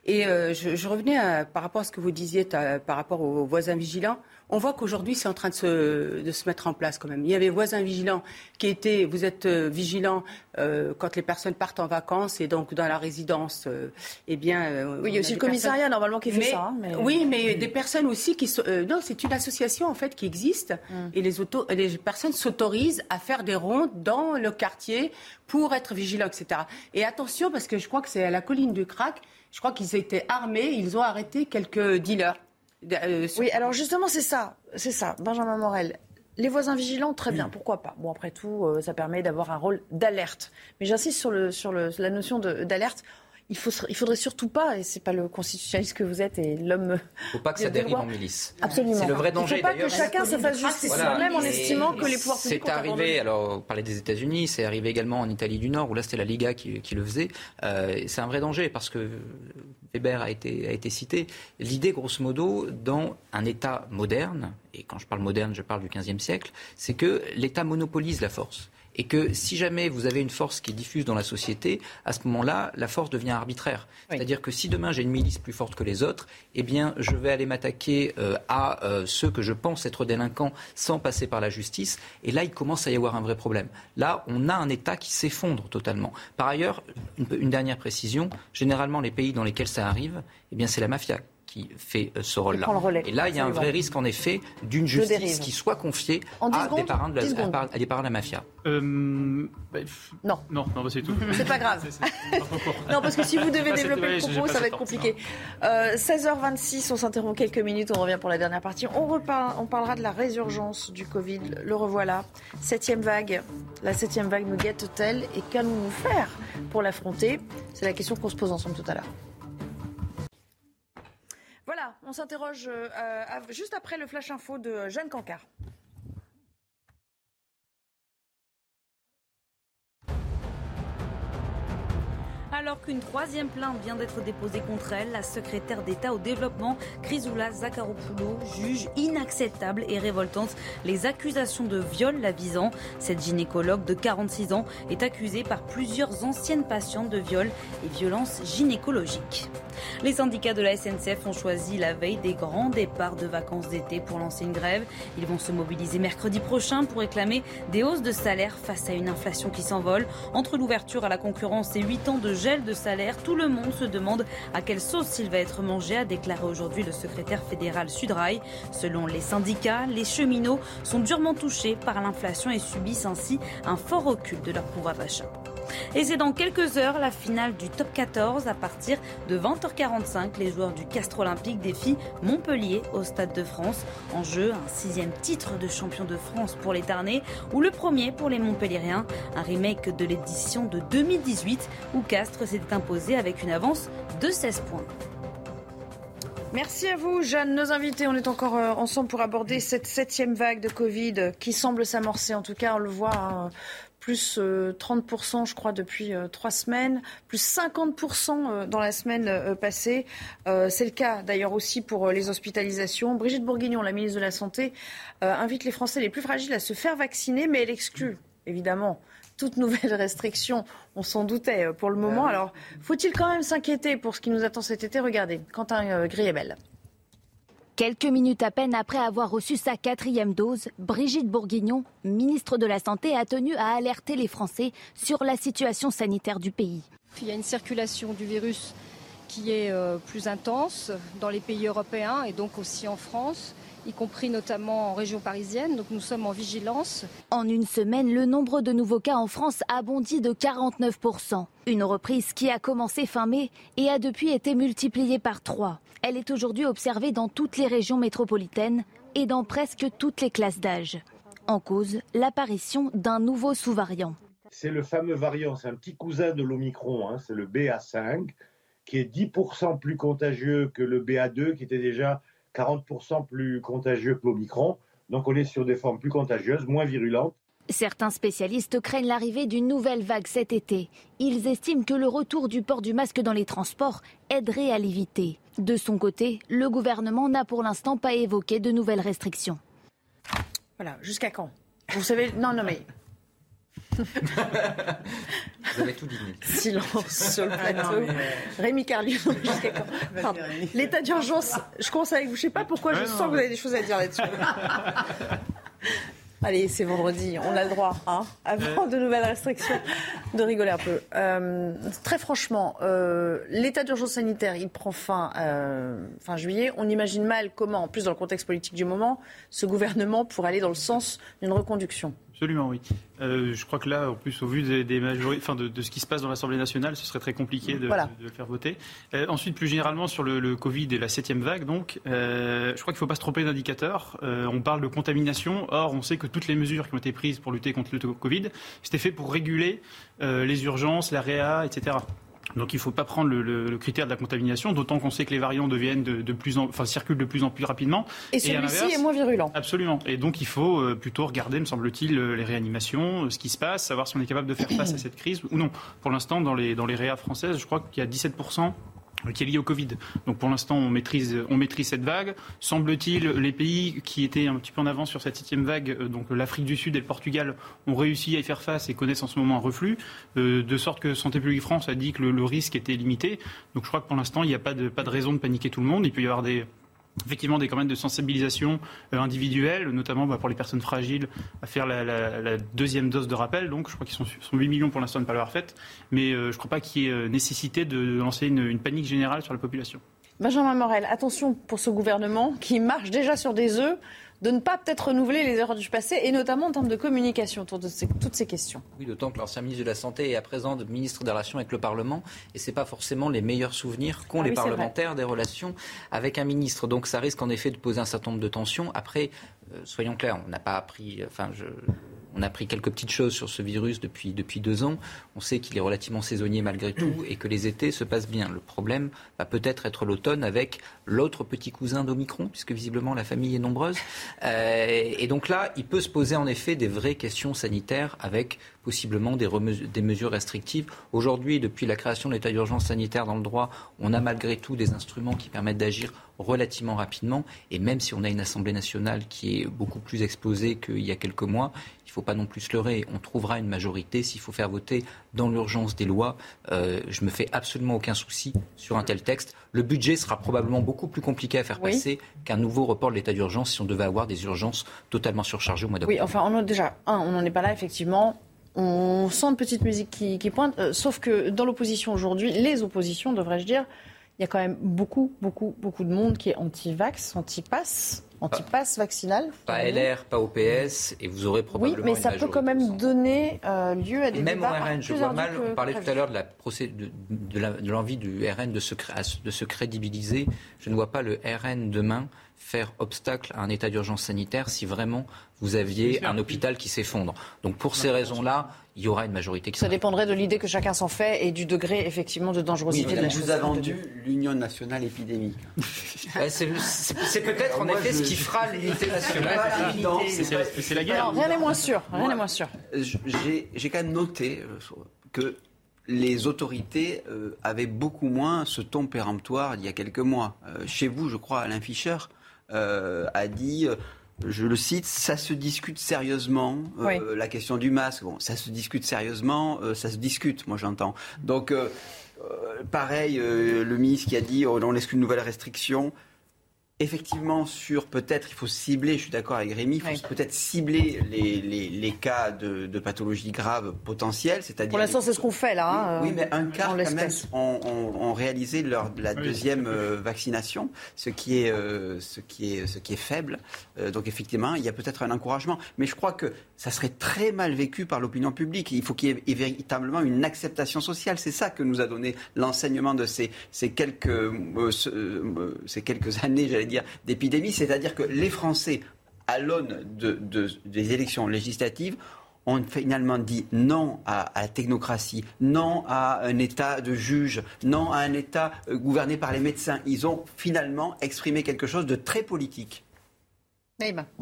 Et je, revenais par rapport à ce que vous disiez par rapport aux voisins vigilants on voit qu'aujourd'hui, c'est en train de se, mettre en place quand même. Il y avait voisins vigilants qui étaient, vous êtes euh, vigilants euh, quand les personnes partent en vacances et donc dans la résidence, euh, eh bien. oui, il y a aussi le commissariat normalement qui fait ça. Hein, oui, mais des personnes aussi qui. non, c'est une association en fait qui existe hum. et les, auto, les personnes s'autorisent à faire des rondes dans le quartier pour être vigilants, etc. Et attention, parce que je crois que c'est à la colline du Crac, je crois qu'ils étaient armés, ils ont arrêté quelques dealers. Euh, oui, alors justement, c'est ça, c'est ça, Benjamin Morel. Les voisins vigilants, très bien, pourquoi pas? Bon, après tout, euh, ça permet d'avoir un rôle d'alerte. Mais j'insiste sur, le, sur le, la notion d'alerte il faut il faudrait surtout pas, et c'est pas le constitutionnaliste que vous êtes et l'homme. Il faut pas que ça dérive en milice. Absolument. C'est le vrai danger. Il faut pas que chacun se fasse justice soi-même en estimant que les pouvoirs publics. C'est arrivé. Alors, on parlait des États-Unis, c'est arrivé également en Italie du Nord où là c'était la Liga qui, qui le faisait. Euh, c'est un vrai danger parce que Weber a été, a été cité. L'idée, grosso modo, dans un État moderne, et quand je parle moderne, je parle du XVe siècle, c'est que l'État monopolise la force et que si jamais vous avez une force qui est diffuse dans la société, à ce moment-là, la force devient arbitraire. C'est-à-dire que si demain j'ai une milice plus forte que les autres, eh bien, je vais aller m'attaquer euh, à euh, ceux que je pense être délinquants sans passer par la justice. Et là, il commence à y avoir un vrai problème. Là, on a un État qui s'effondre totalement. Par ailleurs, une, une dernière précision généralement, les pays dans lesquels ça arrive, eh bien, c'est la mafia qui fait euh, ce rôle-là. Et là, il y a un vrai risque, en effet, d'une justice qui soit confiée à des, parents de la, à, des parents de la mafia. Euh, bah, non. Non, non bah, c'est tout. C'est pas grave. non, parce que si vous devez développer le propos, ça va être compliqué. Euh, 16h26, on s'interrompt quelques minutes, on revient pour la dernière partie. On, reparle, on parlera de la résurgence du Covid. Le revoilà. Septième vague. La septième vague nous guette-t-elle et qu'allons-nous faire pour l'affronter? C'est la question qu'on se pose ensemble tout à l'heure. Voilà, on s'interroge euh, juste après le flash info de Jeanne Cancard. Alors qu'une troisième plainte vient d'être déposée contre elle, la secrétaire d'État au développement, Chrysoula Zakharopoulou, juge inacceptable et révoltante les accusations de viol la visant. Cette gynécologue de 46 ans est accusée par plusieurs anciennes patientes de viol et violences gynécologiques. Les syndicats de la SNCF ont choisi la veille des grands départs de vacances d'été pour lancer une grève. Ils vont se mobiliser mercredi prochain pour réclamer des hausses de salaire face à une inflation qui s'envole. Entre l'ouverture à la concurrence et 8 ans de gel de salaire. Tout le monde se demande à quelle sauce il va être mangé, a déclaré aujourd'hui le secrétaire fédéral Sudrail. Selon les syndicats, les cheminots sont durement touchés par l'inflation et subissent ainsi un fort recul de leur pouvoir d'achat. Et c'est dans quelques heures la finale du top 14 à partir de 20h45. Les joueurs du Castre Olympique défient Montpellier au Stade de France. En jeu, un sixième titre de champion de France pour les Tarnais ou le premier pour les Montpelliérains. Un remake de l'édition de 2018 où Castres s'était imposé avec une avance de 16 points. Merci à vous, Jeanne. Nos invités, on est encore euh, ensemble pour aborder cette septième vague de Covid qui semble s'amorcer. En tout cas, on le voit hein, plus 30%, euh, je crois, depuis euh, trois semaines, plus 50% dans la semaine passée. C'est le cas d'ailleurs aussi pour les hospitalisations. Brigitte Bourguignon, la ministre de la Santé, invite les Français les plus fragiles à se faire vacciner, mais elle exclut, évidemment, toute nouvelle restriction. On s'en doutait euh, pour le moment. Alors, faut-il quand même s'inquiéter pour ce qui nous attend cet été? Regardez, Quentin euh, Griebel. Quelques minutes à peine après avoir reçu sa quatrième dose, Brigitte Bourguignon, ministre de la Santé, a tenu à alerter les Français sur la situation sanitaire du pays. Il y a une circulation du virus qui est euh, plus intense dans les pays européens et donc aussi en France y compris notamment en région parisienne. Donc nous sommes en vigilance. En une semaine, le nombre de nouveaux cas en France a bondi de 49%. Une reprise qui a commencé fin mai et a depuis été multipliée par trois. Elle est aujourd'hui observée dans toutes les régions métropolitaines et dans presque toutes les classes d'âge. En cause, l'apparition d'un nouveau sous-variant. C'est le fameux variant, c'est un petit cousin de l'Omicron, hein, c'est le BA5, qui est 10% plus contagieux que le BA2, qui était déjà 40% plus contagieux que l'Omicron. Donc on est sur des formes plus contagieuses, moins virulentes. Certains spécialistes craignent l'arrivée d'une nouvelle vague cet été. Ils estiment que le retour du port du masque dans les transports aiderait à l'éviter. De son côté, le gouvernement n'a pour l'instant pas évoqué de nouvelles restrictions. Voilà, jusqu'à quand? Vous savez, non, non, mais Vous avez tout dit. Silence sur le ah plateau. Euh, Rémi Carlion, L'état d'urgence, je commence avec vous. Je ne sais pas pourquoi, je sens que vous avez des choses à dire là-dessus. Allez, c'est vendredi, on a le droit, hein, avant de nouvelles restrictions, de rigoler un peu. Euh, très franchement, euh, l'état d'urgence sanitaire, il prend fin fin juillet. On imagine mal comment, en plus dans le contexte politique du moment, ce gouvernement pourrait aller dans le sens d'une reconduction. Absolument, oui. Euh, je crois que là, en plus, au vu des, des enfin de, ce qui se passe dans l'Assemblée nationale, ce serait très compliqué de, le faire voter. Euh, ensuite, plus généralement sur le, Covid et la septième vague, donc, euh, je crois qu'il ne faut pas se tromper d'indicateur. on parle de contamination. Or, on sait que toutes les mesures qui ont été prises pour lutter contre le Covid, c'était fait pour réguler les urgences, la réa, etc. Donc il ne faut pas prendre le, critère de la contamination, d'autant qu'on sait que les variants deviennent de, plus en, enfin, circulent de plus en plus rapidement. Et, celui-ci est moins virulent. Absolument. Et donc il faut euh, plutôt regarder, me semble-t-il, euh, les réanimations, euh, ce qui se passe, savoir si on est capable de faire face à cette crise ou non. Pour l'instant, dans les, dans les réas françaises, je crois qu'il y a 17 qui est lié au Covid. Donc pour l'instant, on maîtrise, cette vague. Semble-t-il, les pays qui étaient un petit peu en avance sur cette septième vague, euh, donc l'Afrique du Sud et le Portugal, ont réussi à y faire face et connaissent en ce moment un reflux, euh, de sorte que Santé publique France a dit que le, risque était limité. Donc je crois que pour l'instant, il n'y a pas de, pas de raison de paniquer tout le monde. Il peut y avoir des effectivement des campagnes de sensibilisation euh, individuelle, notamment bah, pour les personnes fragiles, à faire la, deuxième dose de rappel. Donc, je crois qu'ils sont, 8 millions pour l'instant de ne pas l'avoir faite, mais euh, je ne crois pas qu'il y ait euh, nécessité de lancer une, panique générale sur la population. Benjamin Morel, attention pour ce gouvernement qui marche déjà sur des œufs de ne pas peut-être renouveler les erreurs du passé, et notamment en termes de communication autour de toutes ces questions. Oui, d'autant que l'ancien ministre de la Santé est à présent ministre des Relations avec le Parlement, et ce n'est pas forcément les meilleurs souvenirs qu'ont ah les parlementaires des relations avec un ministre. Donc ça risque en effet de poser un certain nombre de tensions. Après, euh, soyons clairs, on n'a pas appris, enfin, je, on a appris quelques petites choses sur ce virus depuis, depuis deux ans. On sait qu'il est relativement saisonnier malgré tout et que les étés se passent bien. Le problème va peut-être être l'automne avec l'autre petit cousin d'Omicron, puisque visiblement la famille est nombreuse. Euh, et donc là, il peut se poser en effet des vraies questions sanitaires avec possiblement des, des mesures restrictives. Aujourd'hui, depuis la création de l'état d'urgence sanitaire dans le droit, on a malgré tout des instruments qui permettent d'agir relativement rapidement. Et même si on a une Assemblée nationale qui est beaucoup plus explosée qu'il y a quelques mois, il ne faut pas non plus se leurrer. On trouvera une majorité s'il faut faire voter dans l'urgence des lois. Euh, je me fais absolument aucun souci sur un tel texte. Le budget sera probablement beaucoup plus compliqué à faire passer qu'un nouveau report de l'état d'urgence si on devait avoir des urgences totalement surchargées au mois d'octobre. Oui, enfin, on a déjà, un, on n'en est pas là, effectivement. On sent une petite musique qui, pointe, euh, sauf que dans l'opposition aujourd'hui, les oppositions, devrais-je dire, il y a quand même beaucoup, beaucoup, beaucoup de monde qui est anti-vax, anti-pass, anti-pass vaccinal. Pas LR, pas OPS, et vous aurez probablement. Oui, mais ça peut quand même donner euh, lieu à des Même débats au RN, je vois mal. On parlait tout à l'heure de la l'envie du RN de se, de se crédibiliser. Je ne vois pas le RN demain faire obstacle à un état d'urgence sanitaire si vraiment vous aviez un hôpital qui s'effondre. Donc pour ces raisons-là, il y aura une majorité qui Ça dépendrait de l'idée que chacun s'en fait et du degré effectivement de Oui, dangerosité de la il chose. vous a vendu l'Union nationale épidémique. Ouais, c'est peut-être en effet je- ce qui fera l'unité nationale. C'est- la guerre. Alors, rien n'est moins sûr. Rien n'est moins sûr. J'ai quand même noté euh, que les autorités euh, avaient beaucoup moins ce ton péremptoire il y a quelques mois. Euh, chez vous, je crois, Alain Fischer euh, a dit, euh, je le cite, ça se discute sérieusement. Euh, Oui. La question du masque, bon, ça se discute sérieusement, euh, ça se discute, moi j'entends. Donc, euh, pareil, le ministre qui a dit, oh, on laisse qu'une nouvelle restriction. Effectivement, sur peut-être, il faut cibler, je suis d'accord avec Rémi, il faut Oui. peut-être cibler les, les- les cas de, de pathologies graves potentielles, c'est-à-dire... Pour l'instant, c'est ce qu'on fait là. hein, Oui, euh, mais un quart quand même ont, ont- ont réalisé leur, la deuxième euh, vaccination, ce qui est, euh, ce qui est, ce qui est faible. Euh, donc effectivement, il y a peut-être un encouragement. Mais je crois que ça serait très mal vécu par l'opinion publique. Il faut qu'il y ait véritablement une acceptation sociale. C'est ça que nous a donné l'enseignement de ces, ces, quelques, euh, ce- euh, ces quelques années, j'allais dire, d'épidémie. C'est-à-dire que les Français, à l'aune de- de- des élections législatives, ont finalement dit non à, à la technocratie, non à un État de juges, non à un État euh, gouverné par les médecins. Ils ont finalement exprimé quelque chose de très politique.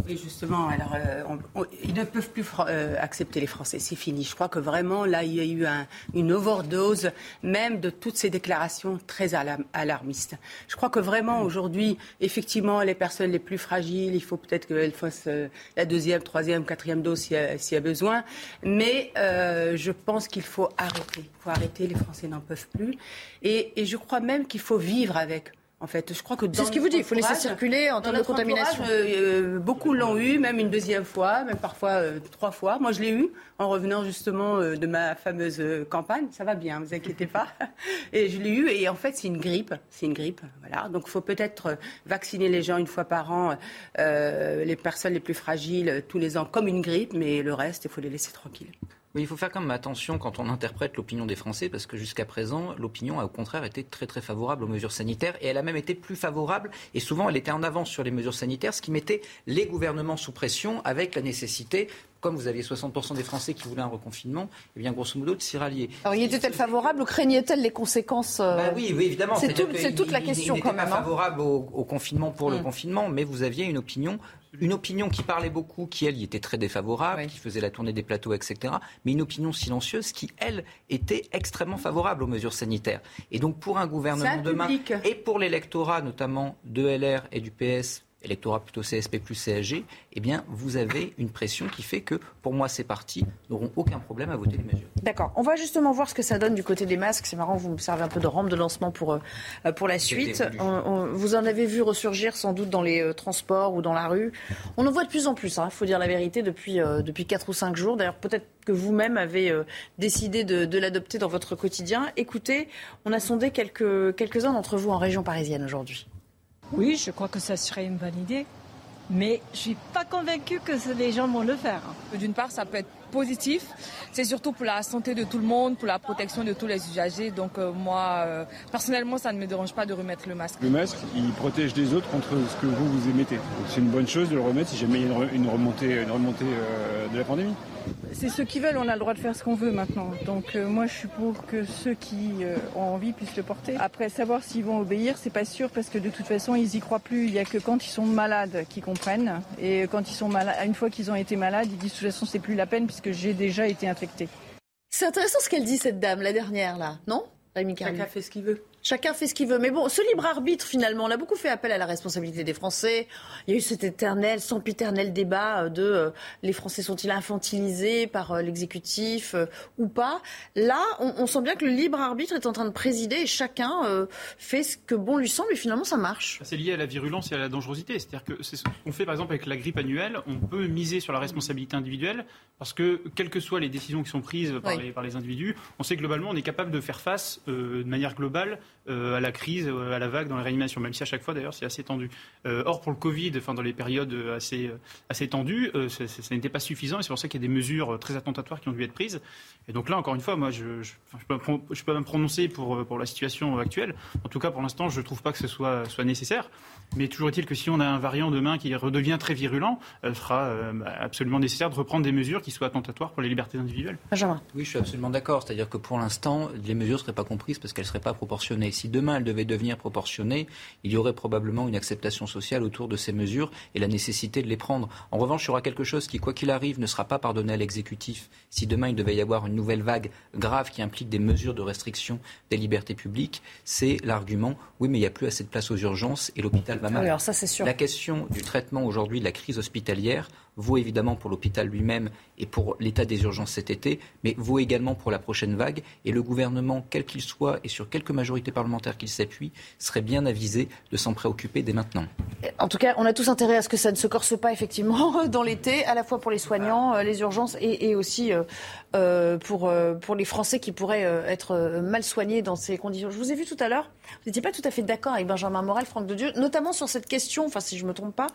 Oui, justement. Alors, euh, ils ne peuvent plus euh, accepter les Français. C'est fini. Je crois que vraiment, là, il y a eu un- une overdose, même de toutes ces déclarations très alarm- alarmistes. Je crois que vraiment, aujourd'hui, effectivement, les personnes les plus fragiles, il faut peut-être qu'elles fassent euh, la deuxième, troisième, quatrième dose s'il y, a- besoin. Mais je pense qu'il faut arrêter. Il faut arrêter. Les Français n'en peuvent plus. Et je crois même qu'il faut vivre avec. En fait, je crois que C'est ce qu'il vous dit, il faut laisser circuler en termes de contamination. euh, beaucoup l'ont eu, même une deuxième fois, même parfois euh, trois fois. Moi, je l'ai eu en revenant justement euh, de ma fameuse campagne. Ça va bien, vous inquiétez pas. Et je l'ai eu, et en fait, c'est une grippe. C'est une grippe, voilà. Donc, il faut peut-être vacciner les gens une fois par an, les personnes les plus fragiles tous les ans, comme une grippe, mais le reste, il faut les laisser tranquilles. Il faut faire quand même attention quand on interprète l'opinion des Français, parce que jusqu'à présent, l'opinion a au contraire été très très favorable aux mesures sanitaires, et elle a même été plus favorable, et souvent elle était en avance sur les mesures sanitaires, ce qui mettait les gouvernements sous pression avec la nécessité, comme vous aviez 60% des Français qui voulaient un reconfinement, et bien grosso modo de s'y rallier. Alors, y était-elle favorable ou craignait-elle les conséquences euh, Bah oui, oui, évidemment. C'est tout- toute la il- question il quand même. pas hein. favorable au, au confinement pour le Mm. confinement, mais vous aviez une opinion, une opinion qui parlait beaucoup, qui elle y était très défavorable, qui faisait la tournée des plateaux, etc. Mais une opinion silencieuse qui elle était extrêmement favorable aux mesures sanitaires. Et donc pour un gouvernement demain public. et pour l'électorat notamment de LR et du PS. Électorat plutôt CSP plus CSG, eh bien, vous avez une pression qui fait que, pour moi, ces partis n'auront aucun problème à voter les mesures. D'accord. On va justement voir ce que ça donne du côté des masques. C'est marrant, vous me servez un peu de rampe de lancement pour, euh, pour la suite. On- on- vous en avez vu ressurgir sans doute dans les euh, transports ou dans la rue. On en voit de plus en plus, il faut dire la vérité, depuis, euh, depuis 4 ou 5 jours. D'ailleurs, peut-être que vous-même avez euh, décidé de, de l'adopter dans votre quotidien. Écoutez, on a sondé quelques, quelques-uns d'entre vous en région parisienne aujourd'hui. Oui, je crois que ça serait une bonne idée. Mais je suis pas convaincue que les gens vont le faire. D'une part, ça peut être positif. C'est surtout pour la santé de tout le monde, pour la protection de tous les usagers. Donc euh, moi, euh, personnellement, ça ne me dérange pas de remettre le masque. Le masque, il protège les autres contre ce que vous, vous émettez. Donc c'est une bonne chose de le remettre si jamais il y a une, re- une remontée, une remontée euh, de la pandémie. C'est ceux qui veulent, on a le droit de faire ce qu'on veut maintenant. Donc euh, moi je suis pour que ceux qui euh, ont envie puissent le porter. Après savoir s'ils vont obéir, c'est pas sûr parce que de toute façon ils y croient plus. Il y a que quand ils sont malades qu'ils comprennent. Et quand ils sont malades, une fois qu'ils ont été malades, ils disent de toute façon c'est plus la peine puisque j'ai déjà été infecté. C'est intéressant ce qu'elle dit, cette dame, la dernière, là, non Rémi Chacun fait ce qu'il veut. Chacun fait ce qu'il veut. Mais bon, ce libre arbitre, finalement, on a beaucoup fait appel à la responsabilité des Français. Il y a eu cet éternel, sempiternel débat euh, de euh, les Français sont-ils infantilisés par euh, l'exécutif euh, ou pas. Là, on, on sent bien que le libre arbitre est en train de présider et chacun fait ce que bon lui semble et finalement ça marche. C'est lié à la virulence et à la dangerosité. C'est-à-dire que c'est ce qu'on fait par exemple avec la grippe annuelle. On peut miser sur la responsabilité individuelle parce que, quelles que soient les décisions qui sont prises par, Oui. les, par les individus, on sait que globalement on est capable de faire face de manière globale euh, à la crise, à la vague dans la réanimation, même si à chaque fois d'ailleurs c'est assez tendu. or pour le Covid, enfin dans les périodes assez, assez tendues, ça, n'était pas suffisant et c'est pour ça qu'il y a des mesures très attentatoires qui ont dû être prises. Et donc là, encore une fois, moi je, je, peux, je peux me prononcer pour, pour la situation actuelle. En tout cas, pour l'instant, je ne trouve pas que ce soit, soit nécessaire. Mais toujours est-il que si on a un variant demain qui redevient très virulent, il sera absolument nécessaire de reprendre des mesures qui soient attentatoires pour les libertés individuelles. Benjamin. Oui, je suis absolument d'accord. C'est-à-dire que pour l'instant, les mesures ne seraient pas comprises parce qu'elles ne seraient pas proportionnées. Si demain elles devaient devenir proportionnées, il y aurait probablement une acceptation sociale autour de ces mesures et la nécessité de les prendre. En revanche, il y aura quelque chose qui, quoi qu'il arrive, ne sera pas pardonné à l'exécutif. Si demain il devait y avoir une nouvelle vague grave qui implique des mesures de restriction des libertés publiques, c'est l'argument oui, mais il n'y a plus assez de place aux urgences et l'hôpital va mal. alors ça, c'est sûr. La question du traitement aujourd'hui de la crise hospitalière vaut évidemment pour l'hôpital lui-même et pour l'état des urgences cet été, mais vaut également pour la prochaine vague. Et le gouvernement, quel qu'il soit et sur quelque majorité parlementaire qu'il s'appuie, serait bien avisé de s'en préoccuper dès maintenant. En tout cas, on a tous intérêt à ce que ça ne se corse pas effectivement dans l'été, à la fois pour les soignants, euh, les urgences et, aussi euh, euh, pour, pour les Français qui pourraient être mal soignés dans ces conditions. Je vous ai vu tout à l'heure, vous n'étiez pas tout à fait d'accord avec Benjamin Morel, Franck de Dieu, notamment sur cette question, enfin si je ne me trompe pas,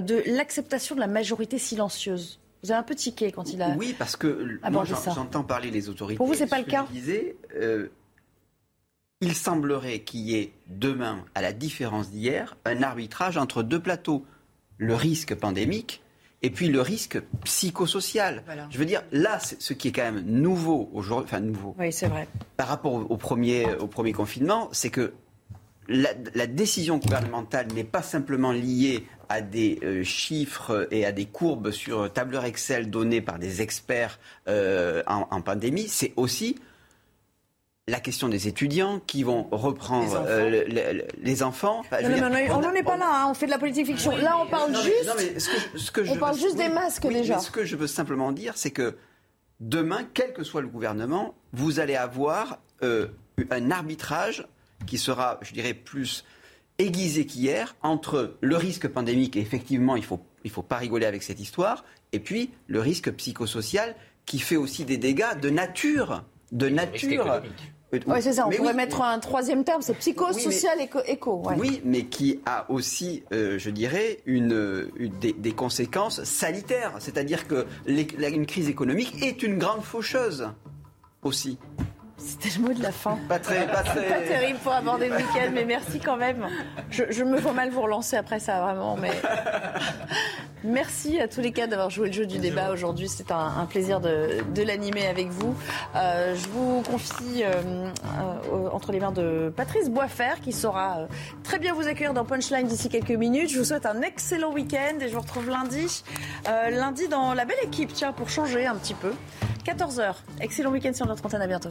de l'acceptation de la majorité silencieuse. Vous avez un peu tiqué quand il a. Oui, parce que moi, j'entends parler les autorités. Pour vous, c'est pas le cas. Euh, il semblerait qu'il y ait demain, à la différence d'hier, un arbitrage entre deux plateaux le risque pandémique et puis le risque psychosocial. Je veux dire, là, ce qui est quand même nouveau aujourd'hui, enfin nouveau. Oui, c'est vrai. Par rapport au, premier, au premier confinement, c'est que la, décision gouvernementale n'est pas simplement liée à des euh, chiffres et à des courbes sur tableur Excel données par des experts euh, en, pandémie, c'est aussi la question des étudiants qui vont reprendre les enfants. on n'en est pas là, hein, on fait de la politique fiction. là, on parle juste, on parle juste des masques déjà. ce que je veux simplement dire, c'est que demain, quel que soit le gouvernement, vous allez avoir euh, un arbitrage qui sera, je dirais, plus aiguisé qu'hier entre le risque pandémique, et effectivement, il ne faut, il faut pas rigoler avec cette histoire, et puis le risque psychosocial qui fait aussi des dégâts de nature. De nature. Oui, c'est ça. On pourrait mettre un troisième terme, c'est psychosocial oui, éco. Oui, mais qui a aussi, euh, je dirais, une, des, conséquences sanitaires. C'est-à-dire que une crise économique est une grande faucheuse aussi. C'était le mot de la fin. Pas très, pas très... terrible pour aborder le week-end, mais merci quand même. Je, me vois mal vous relancer après ça, vraiment. Mais merci à tous les cas d'avoir joué le jeu du débat aujourd'hui. C'est un, plaisir de, l'animer avec vous. Euh, je vous confie euh, euh, entre les mains de Patrice Boisfer, qui saura très bien vous accueillir dans Punchline d'ici quelques minutes. Je vous souhaite un excellent week-end et je vous retrouve lundi. lundi dans la belle équipe, tiens, pour changer un petit peu. 14h. Excellent week-end sur notre antenne. À bientôt.